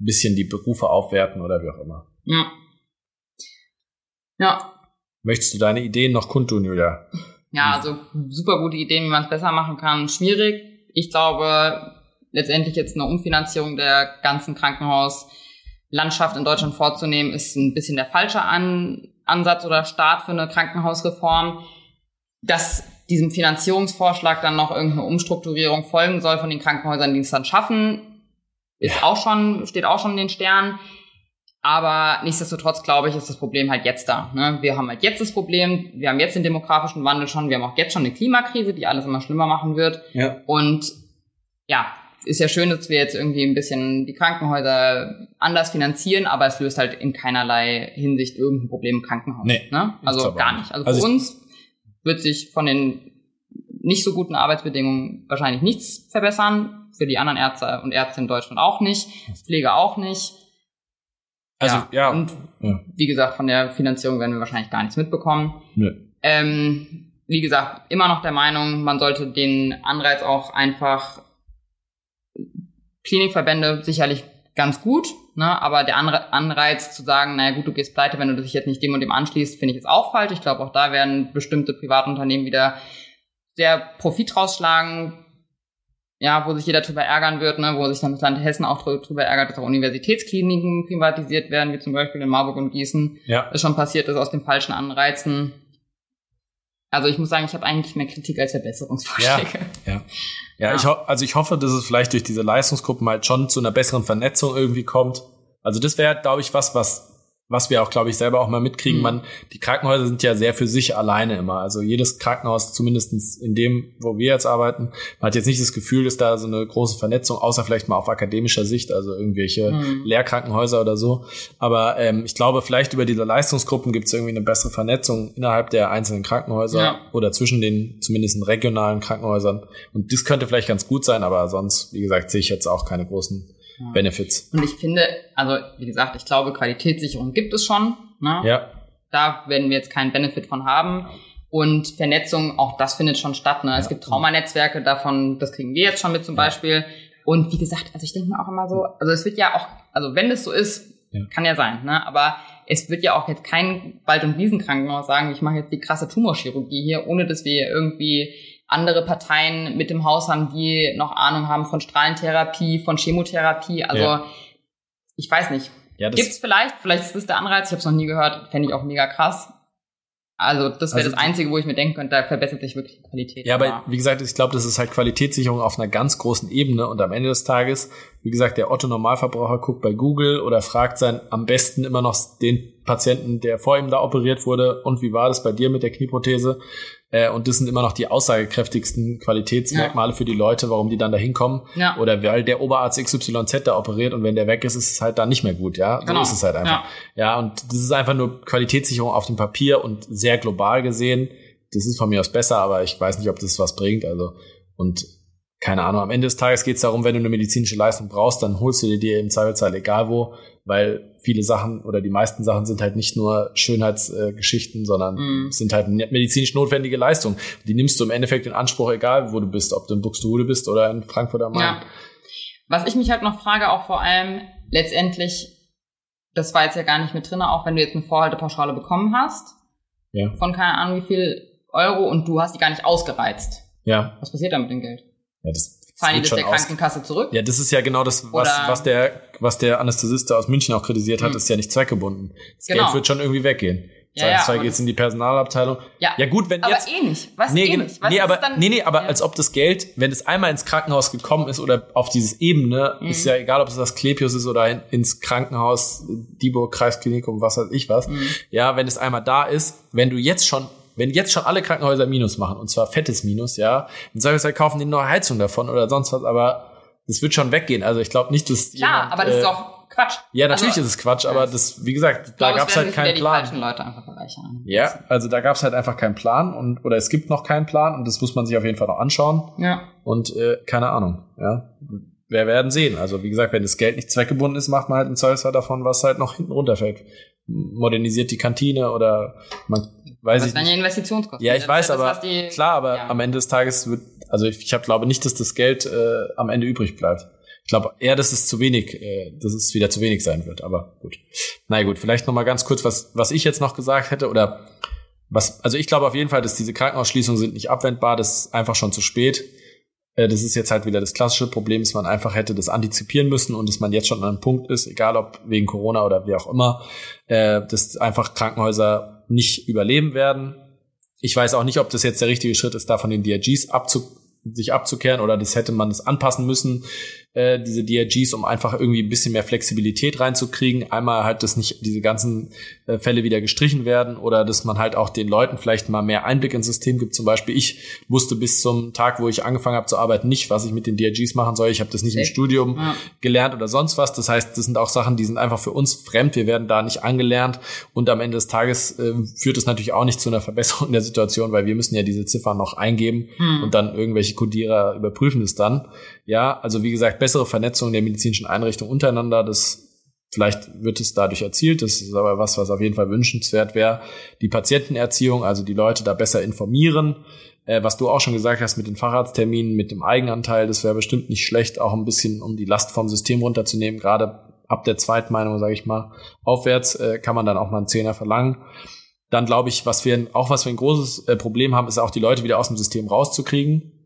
ein bisschen die Berufe aufwerten oder wie auch immer. Ja. Ja. Möchtest du deine Ideen noch kundtun, Julia? Ja, also super gute Ideen, wie man es besser machen kann. Schwierig. Ich glaube, letztendlich jetzt eine Umfinanzierung der ganzen Krankenhauslandschaft in Deutschland vorzunehmen, ist ein bisschen der falsche An Ansatz oder Start für eine Krankenhausreform. Dass diesem Finanzierungsvorschlag dann noch irgendeine Umstrukturierung folgen soll von den Krankenhäusern, die es dann schaffen, ist auch schon, steht auch schon in den Sternen. Aber nichtsdestotrotz, glaube ich, ist das Problem halt jetzt da. Ne? Wir haben halt jetzt das Problem, wir haben jetzt den demografischen Wandel schon, wir haben auch jetzt schon eine Klimakrise, die alles immer schlimmer machen wird. Ja. Und ja, ist ja schön, dass wir jetzt irgendwie ein bisschen die Krankenhäuser anders finanzieren, aber es löst halt in keinerlei Hinsicht irgendein Problem im Krankenhaus. Nee, ne? Also gar nicht. Also, also für uns wird sich von den nicht so guten Arbeitsbedingungen wahrscheinlich nichts verbessern. Für die anderen Ärzte und Ärzte in Deutschland auch nicht. Pflege auch nicht. Also ja, ja. und ja. wie gesagt, von der Finanzierung werden wir wahrscheinlich gar nichts mitbekommen. Nö. Ähm, wie gesagt, immer noch der Meinung, man sollte den Anreiz auch einfach Klinikverbände sicherlich ganz gut, ne? aber der Anreiz zu sagen, naja gut, du gehst pleite, wenn du dich jetzt nicht dem und dem anschließt, finde ich jetzt auch falsch. Ich glaube, auch da werden bestimmte Privatunternehmen wieder sehr Profit rausschlagen, ja, wo sich jeder drüber ärgern wird, ne? wo sich dann das Land Hessen auch drüber ärgert, dass auch Universitätskliniken privatisiert werden, wie zum Beispiel in Marburg und Gießen. Ja. Das schon passiert ist aus den falschen Anreizen. Also ich muss sagen, ich habe eigentlich mehr Kritik als Verbesserungsvorschläge. Ja, ja. ja, ja. Ich also ich hoffe, dass es vielleicht durch diese Leistungsgruppen halt schon zu einer besseren Vernetzung irgendwie kommt. Also das wäre, glaube ich, was, was was wir auch, glaube ich, selber auch mal mitkriegen, mhm. man, die Krankenhäuser sind ja sehr für sich alleine immer. Also jedes Krankenhaus, zumindestens in dem, wo wir jetzt arbeiten, man hat jetzt nicht das Gefühl, dass da so eine große Vernetzung, außer vielleicht mal auf akademischer Sicht, also irgendwelche mhm. Lehrkrankenhäuser oder so. Aber ähm, ich glaube, vielleicht über diese Leistungsgruppen gibt es irgendwie eine bessere Vernetzung innerhalb der einzelnen Krankenhäuser ja. oder zwischen den zumindest regionalen Krankenhäusern. Und das könnte vielleicht ganz gut sein, aber sonst, wie gesagt, sehe ich jetzt auch keine großen Benefits. Und ich finde, also wie gesagt, ich glaube, Qualitätssicherung gibt es schon. Ne? Ja. Da werden wir jetzt keinen Benefit von haben. Und Vernetzung, auch das findet schon statt. Ne? Ja. Es gibt Traumanetzwerke davon, das kriegen wir jetzt schon mit zum ja. Beispiel. Und wie gesagt, also ich denke mir auch immer so, also es wird ja auch, also wenn es so ist, ja. kann ja sein, ne? Aber es wird ja auch jetzt kein Wald- und Wiesenkrankenhaus sagen, ich mache jetzt die krasse Tumorchirurgie hier, ohne dass wir irgendwie andere Parteien mit dem Haus haben, die noch Ahnung haben von Strahlentherapie, von Chemotherapie. Also ja. ich weiß nicht. Ja, Gibt's vielleicht, vielleicht ist das der Anreiz, ich habe es noch nie gehört, fände ich auch mega krass. Also das wäre also, das Einzige, wo ich mir denken könnte, da verbessert sich wirklich die Qualität. Ja, aber wie gesagt, ich glaube, das ist halt Qualitätssicherung auf einer ganz großen Ebene und am Ende des Tages, wie gesagt, der Otto Normalverbraucher guckt bei Google oder fragt sein am besten immer noch den Patienten, der vor ihm da operiert wurde und wie war das bei dir mit der Knieprothese? Äh, und das sind immer noch die aussagekräftigsten Qualitätsmerkmale ja. für die Leute, warum die dann da hinkommen. Ja. Oder weil der Oberarzt XYZ da operiert und wenn der weg ist, ist es halt dann nicht mehr gut, ja. So genau. ist es halt einfach. Ja. ja, und das ist einfach nur Qualitätssicherung auf dem Papier und sehr global gesehen. Das ist von mir aus besser, aber ich weiß nicht, ob das was bringt. Also, und keine Ahnung, am Ende des Tages geht es darum, wenn du eine medizinische Leistung brauchst, dann holst du dir im Zweifelsfall egal wo, weil viele Sachen oder die meisten Sachen sind halt nicht nur Schönheitsgeschichten, äh, sondern mm. sind halt medizinisch notwendige Leistungen. Die nimmst du im Endeffekt in Anspruch, egal wo du bist, ob du in Buxtehude bist oder in Frankfurt am Main. Ja. Was ich mich halt noch frage, auch vor allem letztendlich, das war jetzt ja gar nicht mit drin, auch wenn du jetzt eine Vorhaltepauschale bekommen hast, ja. von keine Ahnung wie viel Euro und du hast die gar nicht ausgereizt. Ja. Was passiert dann mit dem Geld? Ja, das Zahlen die das der Krankenkasse zurück? Ja, das ist ja genau das, was, was der, was der Anästhesist aus München auch kritisiert hat, mhm. ist ja nicht zweckgebunden. Das genau. Geld wird schon irgendwie weggehen. Ja, ja, Zweifelsfall geht's in die Personalabteilung. Ja, ja gut, wenn aber jetzt. Aber eh nicht. Was nee, eh nicht? Was nee, aber, nee, nee, aber ja. als ob das Geld, wenn es einmal ins Krankenhaus gekommen ist oder auf dieses Ebene, mhm. ist ja egal, ob es das Klepios ist oder in, ins Krankenhaus, Dieburg, Kreisklinikum, was weiß ich was. Mhm. Ja, wenn es einmal da ist, wenn du jetzt schon wenn jetzt schon alle Krankenhäuser Minus machen, und zwar fettes Minus, ja, dann soll ich halt kaufen die neue Heizung davon oder sonst was, aber das wird schon weggehen. Also ich glaube nicht, dass Klar, jemand, aber das äh, ist doch Quatsch. Ja, natürlich also, ist es Quatsch, aber das, wie gesagt, da gab es halt keinen Plan. Ja, also da gab es halt einfach keinen Plan und oder es gibt noch keinen Plan und das muss man sich auf jeden Fall noch anschauen. Ja. Und äh, keine Ahnung, ja. Wir werden sehen. Also wie gesagt, wenn das Geld nicht zweckgebunden ist, macht man halt ein Zweifelsfall davon, was halt noch hinten runterfällt. Modernisiert die Kantine oder man weiß ich. Das ja Investitionskosten. Ja, ich weiß, das, aber klar, aber ja. am Ende des Tages wird also ich, ich hab, glaube nicht, dass das Geld äh, am Ende übrig bleibt. Ich glaube eher, dass es zu wenig, äh, dass es wieder zu wenig sein wird. Aber gut. Na naja, gut, vielleicht noch mal ganz kurz, was was ich jetzt noch gesagt hätte oder was. Also ich glaube auf jeden Fall, dass diese Krankenausschließungen sind nicht abwendbar. Das ist einfach schon zu spät. Äh, das ist jetzt halt wieder das klassische Problem, dass man einfach hätte das antizipieren müssen und dass man jetzt schon an einem Punkt ist, egal ob wegen Corona oder wie auch immer, äh, dass einfach Krankenhäuser nicht überleben werden. Ich weiß auch nicht, ob das jetzt der richtige Schritt ist, da von den DRGs abzu sich abzukehren oder das hätte man das anpassen müssen äh, diese DRGs, um einfach irgendwie ein bisschen mehr Flexibilität reinzukriegen. Einmal halt, dass nicht diese ganzen äh, Fälle wieder gestrichen werden oder dass man halt auch den Leuten vielleicht mal mehr Einblick ins System gibt. Zum Beispiel, ich wusste bis zum Tag, wo ich angefangen habe zu arbeiten, nicht, was ich mit den DRGs machen soll. Ich habe das nicht im Studium ja. gelernt oder sonst was. Das heißt, das sind auch Sachen, die sind einfach für uns fremd. Wir werden da nicht angelernt und am Ende des Tages äh, führt es natürlich auch nicht zu einer Verbesserung der Situation, weil wir müssen ja diese Ziffern noch eingeben hm. und dann irgendwelche Codierer überprüfen es dann. Ja, also wie gesagt, bessere Vernetzung der medizinischen Einrichtungen untereinander, das Vielleicht wird es dadurch erzielt. Das ist aber was, was auf jeden Fall wünschenswert wäre. Die Patientenerziehung, also die Leute da besser informieren. Äh, was du auch schon gesagt hast mit den Facharztterminen, mit dem Eigenanteil, das wäre bestimmt nicht schlecht, auch ein bisschen, um die Last vom System runterzunehmen. Gerade ab der Zweitmeinung, sage ich mal, aufwärts äh, kann man dann auch mal einen Zehner verlangen. Dann glaube ich, was wir auch was wir ein großes äh, Problem haben, ist auch die Leute wieder aus dem System rauszukriegen.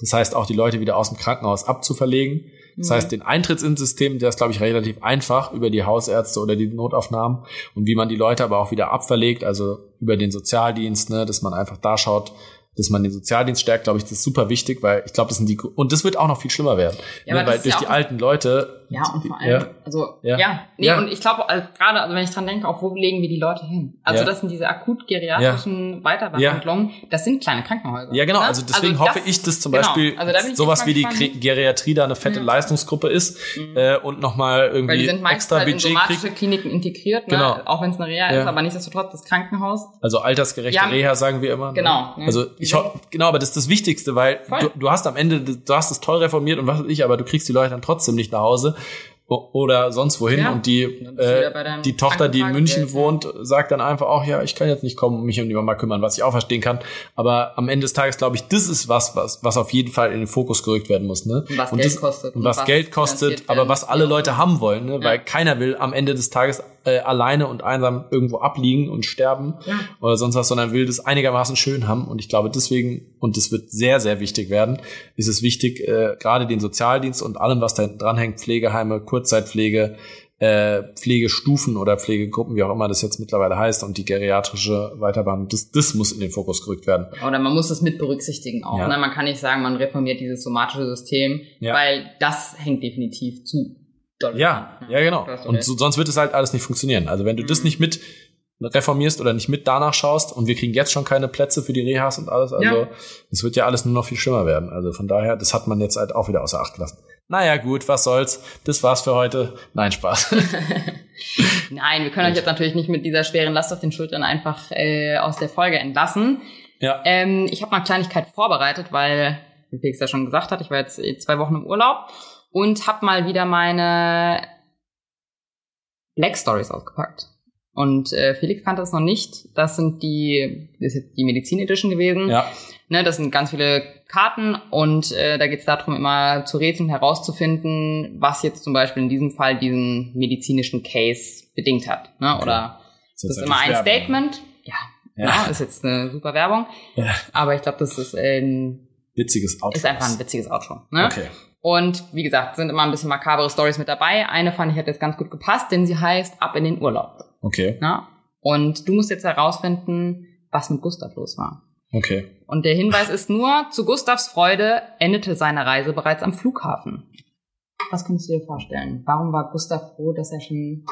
Das heißt auch die Leute wieder aus dem Krankenhaus abzuverlegen. Das mhm. heißt, den Eintritt ins System, der ist, glaube ich, relativ einfach über die Hausärzte oder die Notaufnahmen und wie man die Leute aber auch wieder abverlegt, also über den Sozialdienst, ne, dass man einfach da schaut, dass man den Sozialdienst stärkt, glaube ich, das ist super wichtig, weil ich glaube, das sind die und das wird auch noch viel schlimmer werden, ja, ne, weil durch ja die alten Leute ja und vor allem ja. also ja, ja. nee ja. und ich glaube also, gerade also wenn ich dran denke, auch wo legen wir die Leute hin? Also das sind diese akut geriatrischen Weiterbehandlungen, das sind kleine Krankenhäuser. Ja genau, ne? also deswegen also hoffe ich, dass zum genau. Beispiel also sowas wie die gespannt. Geriatrie da eine fette Leistungsgruppe ist mhm. äh, und nochmal irgendwie weil die sind extra halt Budget in somatische kriegt. Kliniken integriert, ne? genau. auch wenn es eine Reha ist, aber nichtsdestotrotz das Krankenhaus. Also altersgerechte Reha sagen wir immer. Ne? Genau. Ne? Also ich genau, aber das ist das Wichtigste, weil du, du, hast am Ende, du hast es toll reformiert und was weiß ich, aber du kriegst die Leute dann trotzdem nicht nach Hause oder sonst wohin ja. und die äh, die Tochter, die in München Geld, wohnt, sagt dann einfach auch, ja, ich kann jetzt nicht kommen und mich um die Mama kümmern, was ich auch verstehen kann. Aber am Ende des Tages glaube ich, das ist was, was was auf jeden Fall in den Fokus gerückt werden muss, ne? Und was und Geld das, kostet und was, was Geld kostet, aber was alle Leute haben wollen, ne? Ja. Weil keiner will am Ende des Tages äh, alleine und einsam irgendwo abliegen und sterben ja. oder sonst was, sondern will das einigermaßen schön haben. Und ich glaube deswegen, und das wird sehr, sehr wichtig werden, ist es wichtig, äh, gerade den Sozialdienst und allem, was da dranhängt, Pflegeheime, Kurzzeitpflege, äh, Pflegestufen oder Pflegegruppen, wie auch immer das jetzt mittlerweile heißt, und die geriatrische Weiterbehandlung, das, das muss in den Fokus gerückt werden. Oder man muss das mit berücksichtigen auch. Ja. Ne? Man kann nicht sagen, man reformiert dieses somatische System, ja. weil das hängt definitiv zu ja, ja, genau. Und so, sonst wird es halt alles nicht funktionieren. Also wenn du mhm. das nicht mit reformierst oder nicht mit danach schaust und wir kriegen jetzt schon keine Plätze für die Rehas und alles, also ja. das wird ja alles nur noch viel schlimmer werden. Also von daher, das hat man jetzt halt auch wieder außer Acht gelassen. Naja, gut, was soll's. Das war's für heute. Nein, Spaß. Nein, wir können euch jetzt natürlich nicht mit dieser schweren Last auf den Schultern einfach äh, aus der Folge entlassen. Ja. Ähm, ich habe mal Kleinigkeit vorbereitet, weil, wie Felix ja schon gesagt hat, ich war jetzt eh zwei Wochen im Urlaub und habe mal wieder meine Black Stories ausgepackt. Und äh, Felix kannte es noch nicht. Das sind die, das ist jetzt die Medizin Edition gewesen. Ja. Ne, das sind ganz viele Karten und äh, da geht es darum, immer zu rätseln, herauszufinden, was jetzt zum Beispiel in diesem Fall diesen medizinischen Case bedingt hat. Ne? Okay. Oder das ist, das ist immer ein Werbung. Statement. Ja, ja. ja, ist jetzt eine super Werbung. Ja. Aber ich glaube, das ist ein witziges Outro. Ist einfach ein witziges Outro. Ne? Okay. Und wie gesagt, sind immer ein bisschen makabere Stories mit dabei. Eine fand ich hat jetzt ganz gut gepasst, denn sie heißt Ab in den Urlaub. Okay. Ja? Und du musst jetzt herausfinden, was mit Gustav los war. Okay. Und der Hinweis ist nur, zu Gustavs Freude endete seine Reise bereits am Flughafen. Was kannst du dir vorstellen? Warum war Gustav froh, dass er schon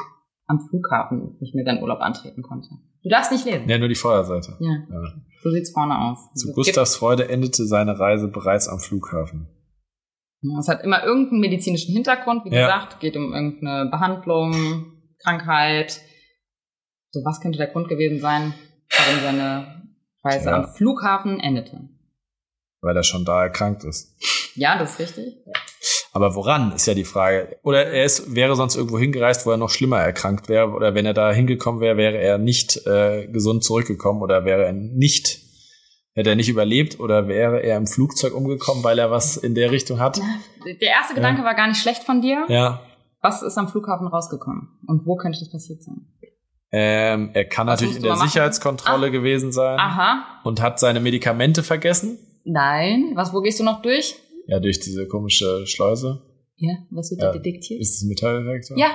am Flughafen nicht mehr seinen Urlaub antreten konnte? Du darfst nicht lesen. Ja, nur die Feuerseite. Ja. ja. So sieht's vorne aus. Zu Gustavs Freude endete seine Reise bereits am Flughafen. Es hat immer irgendeinen medizinischen Hintergrund, wie ja. gesagt, geht um irgendeine Behandlung, Krankheit. So, was könnte der Grund gewesen sein, warum seine Reise ja. am Flughafen endete? Weil er schon da erkrankt ist. Ja, das ist richtig. Aber woran ist ja die Frage. Oder er ist, wäre sonst irgendwo hingereist, wo er noch schlimmer erkrankt wäre. Oder wenn er da hingekommen wäre, wäre er nicht äh, gesund zurückgekommen oder wäre er nicht Hätte er nicht überlebt oder wäre er im Flugzeug umgekommen, weil er was in der Richtung hat? Der erste Gedanke ja. war gar nicht schlecht von dir. Ja. Was ist am Flughafen rausgekommen? Und wo könnte das passiert sein? Ähm, er kann was natürlich in der Sicherheitskontrolle ah. gewesen sein. Aha. Und hat seine Medikamente vergessen. Nein. Was, wo gehst du noch durch? Ja, durch diese komische Schleuse. Ja, was wird ja. da detektiert? Ist das Metalldetektor? Ja.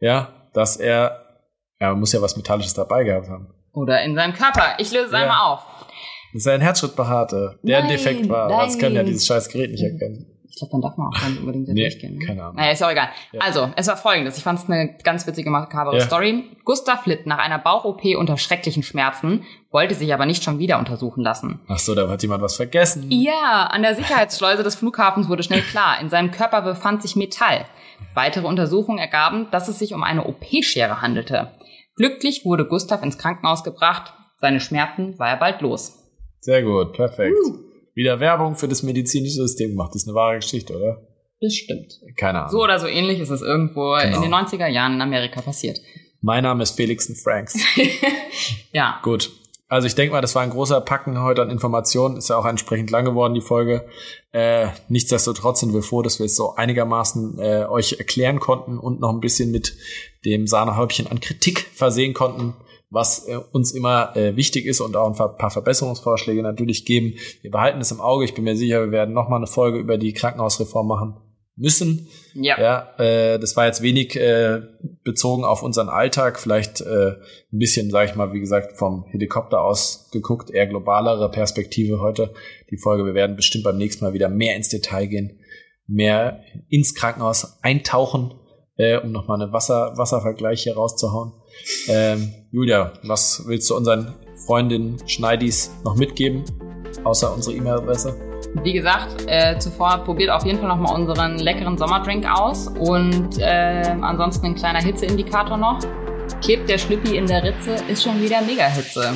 Ja, dass er, er muss ja was Metallisches dabei gehabt haben. Oder in seinem Körper. Ich löse es ja. einmal auf. Das ist ein Herzschrittbehaarte, der nein, ein Defekt war. Nein. Aber das kann ja dieses scheiß Gerät nicht erkennen. Ich glaube, dann darf man auch gar nicht unbedingt nee, durchgehen. Ne? Keine Ahnung. Naja, ist auch egal. Ja. Also, es war folgendes. Ich fand es eine ganz witzige, makabere ja. Story. Gustav litt nach einer Bauch-OP unter schrecklichen Schmerzen, wollte sich aber nicht schon wieder untersuchen lassen. Ach so, da hat jemand was vergessen. Ja, an der Sicherheitsschleuse des Flughafens wurde schnell klar. In seinem Körper befand sich Metall. Weitere Untersuchungen ergaben, dass es sich um eine OP-Schere handelte. Glücklich wurde Gustav ins Krankenhaus gebracht. Seine Schmerzen war er bald los. Sehr gut, perfekt. Uh. Wieder Werbung für das medizinische System gemacht. Das ist eine wahre Geschichte, oder? Bestimmt. Keine Ahnung. So oder so ähnlich ist es irgendwo Genau. in den 90er Jahren in Amerika passiert. Mein Name ist Felix und Franks. Ja. Gut. Also ich denke mal, das war ein großer Packen heute an Informationen. Ist ja auch entsprechend lang geworden, die Folge. Äh, nichtsdestotrotz sind wir froh, dass wir es so einigermaßen äh, euch erklären konnten und noch ein bisschen mit dem Sahnehäubchen an Kritik versehen konnten, was äh, uns immer äh, wichtig ist und auch ein paar Verbesserungsvorschläge natürlich geben. Wir behalten es im Auge. Ich bin mir sicher, wir werden noch mal eine Folge über die Krankenhausreform machen müssen. Ja. Ja, äh, das war jetzt wenig äh, bezogen auf unseren Alltag, vielleicht äh, ein bisschen, sage ich mal, wie gesagt, vom Helikopter aus geguckt, eher globalere Perspektive heute die Folge. Wir werden bestimmt beim nächsten Mal wieder mehr ins Detail gehen, mehr ins Krankenhaus eintauchen, äh, um nochmal eine Wasser Wasservergleich hier rauszuhauen. Ähm, Julia, was willst du unseren Freundinnen Schneidis noch mitgeben, außer unsere E-Mail-Adresse? Wie gesagt, äh, zuvor probiert auf jeden Fall nochmal unseren leckeren Sommerdrink aus und äh, ansonsten ein kleiner Hitzeindikator noch. Klebt der Schlüppi in der Ritze, ist schon wieder Mega-Hitze.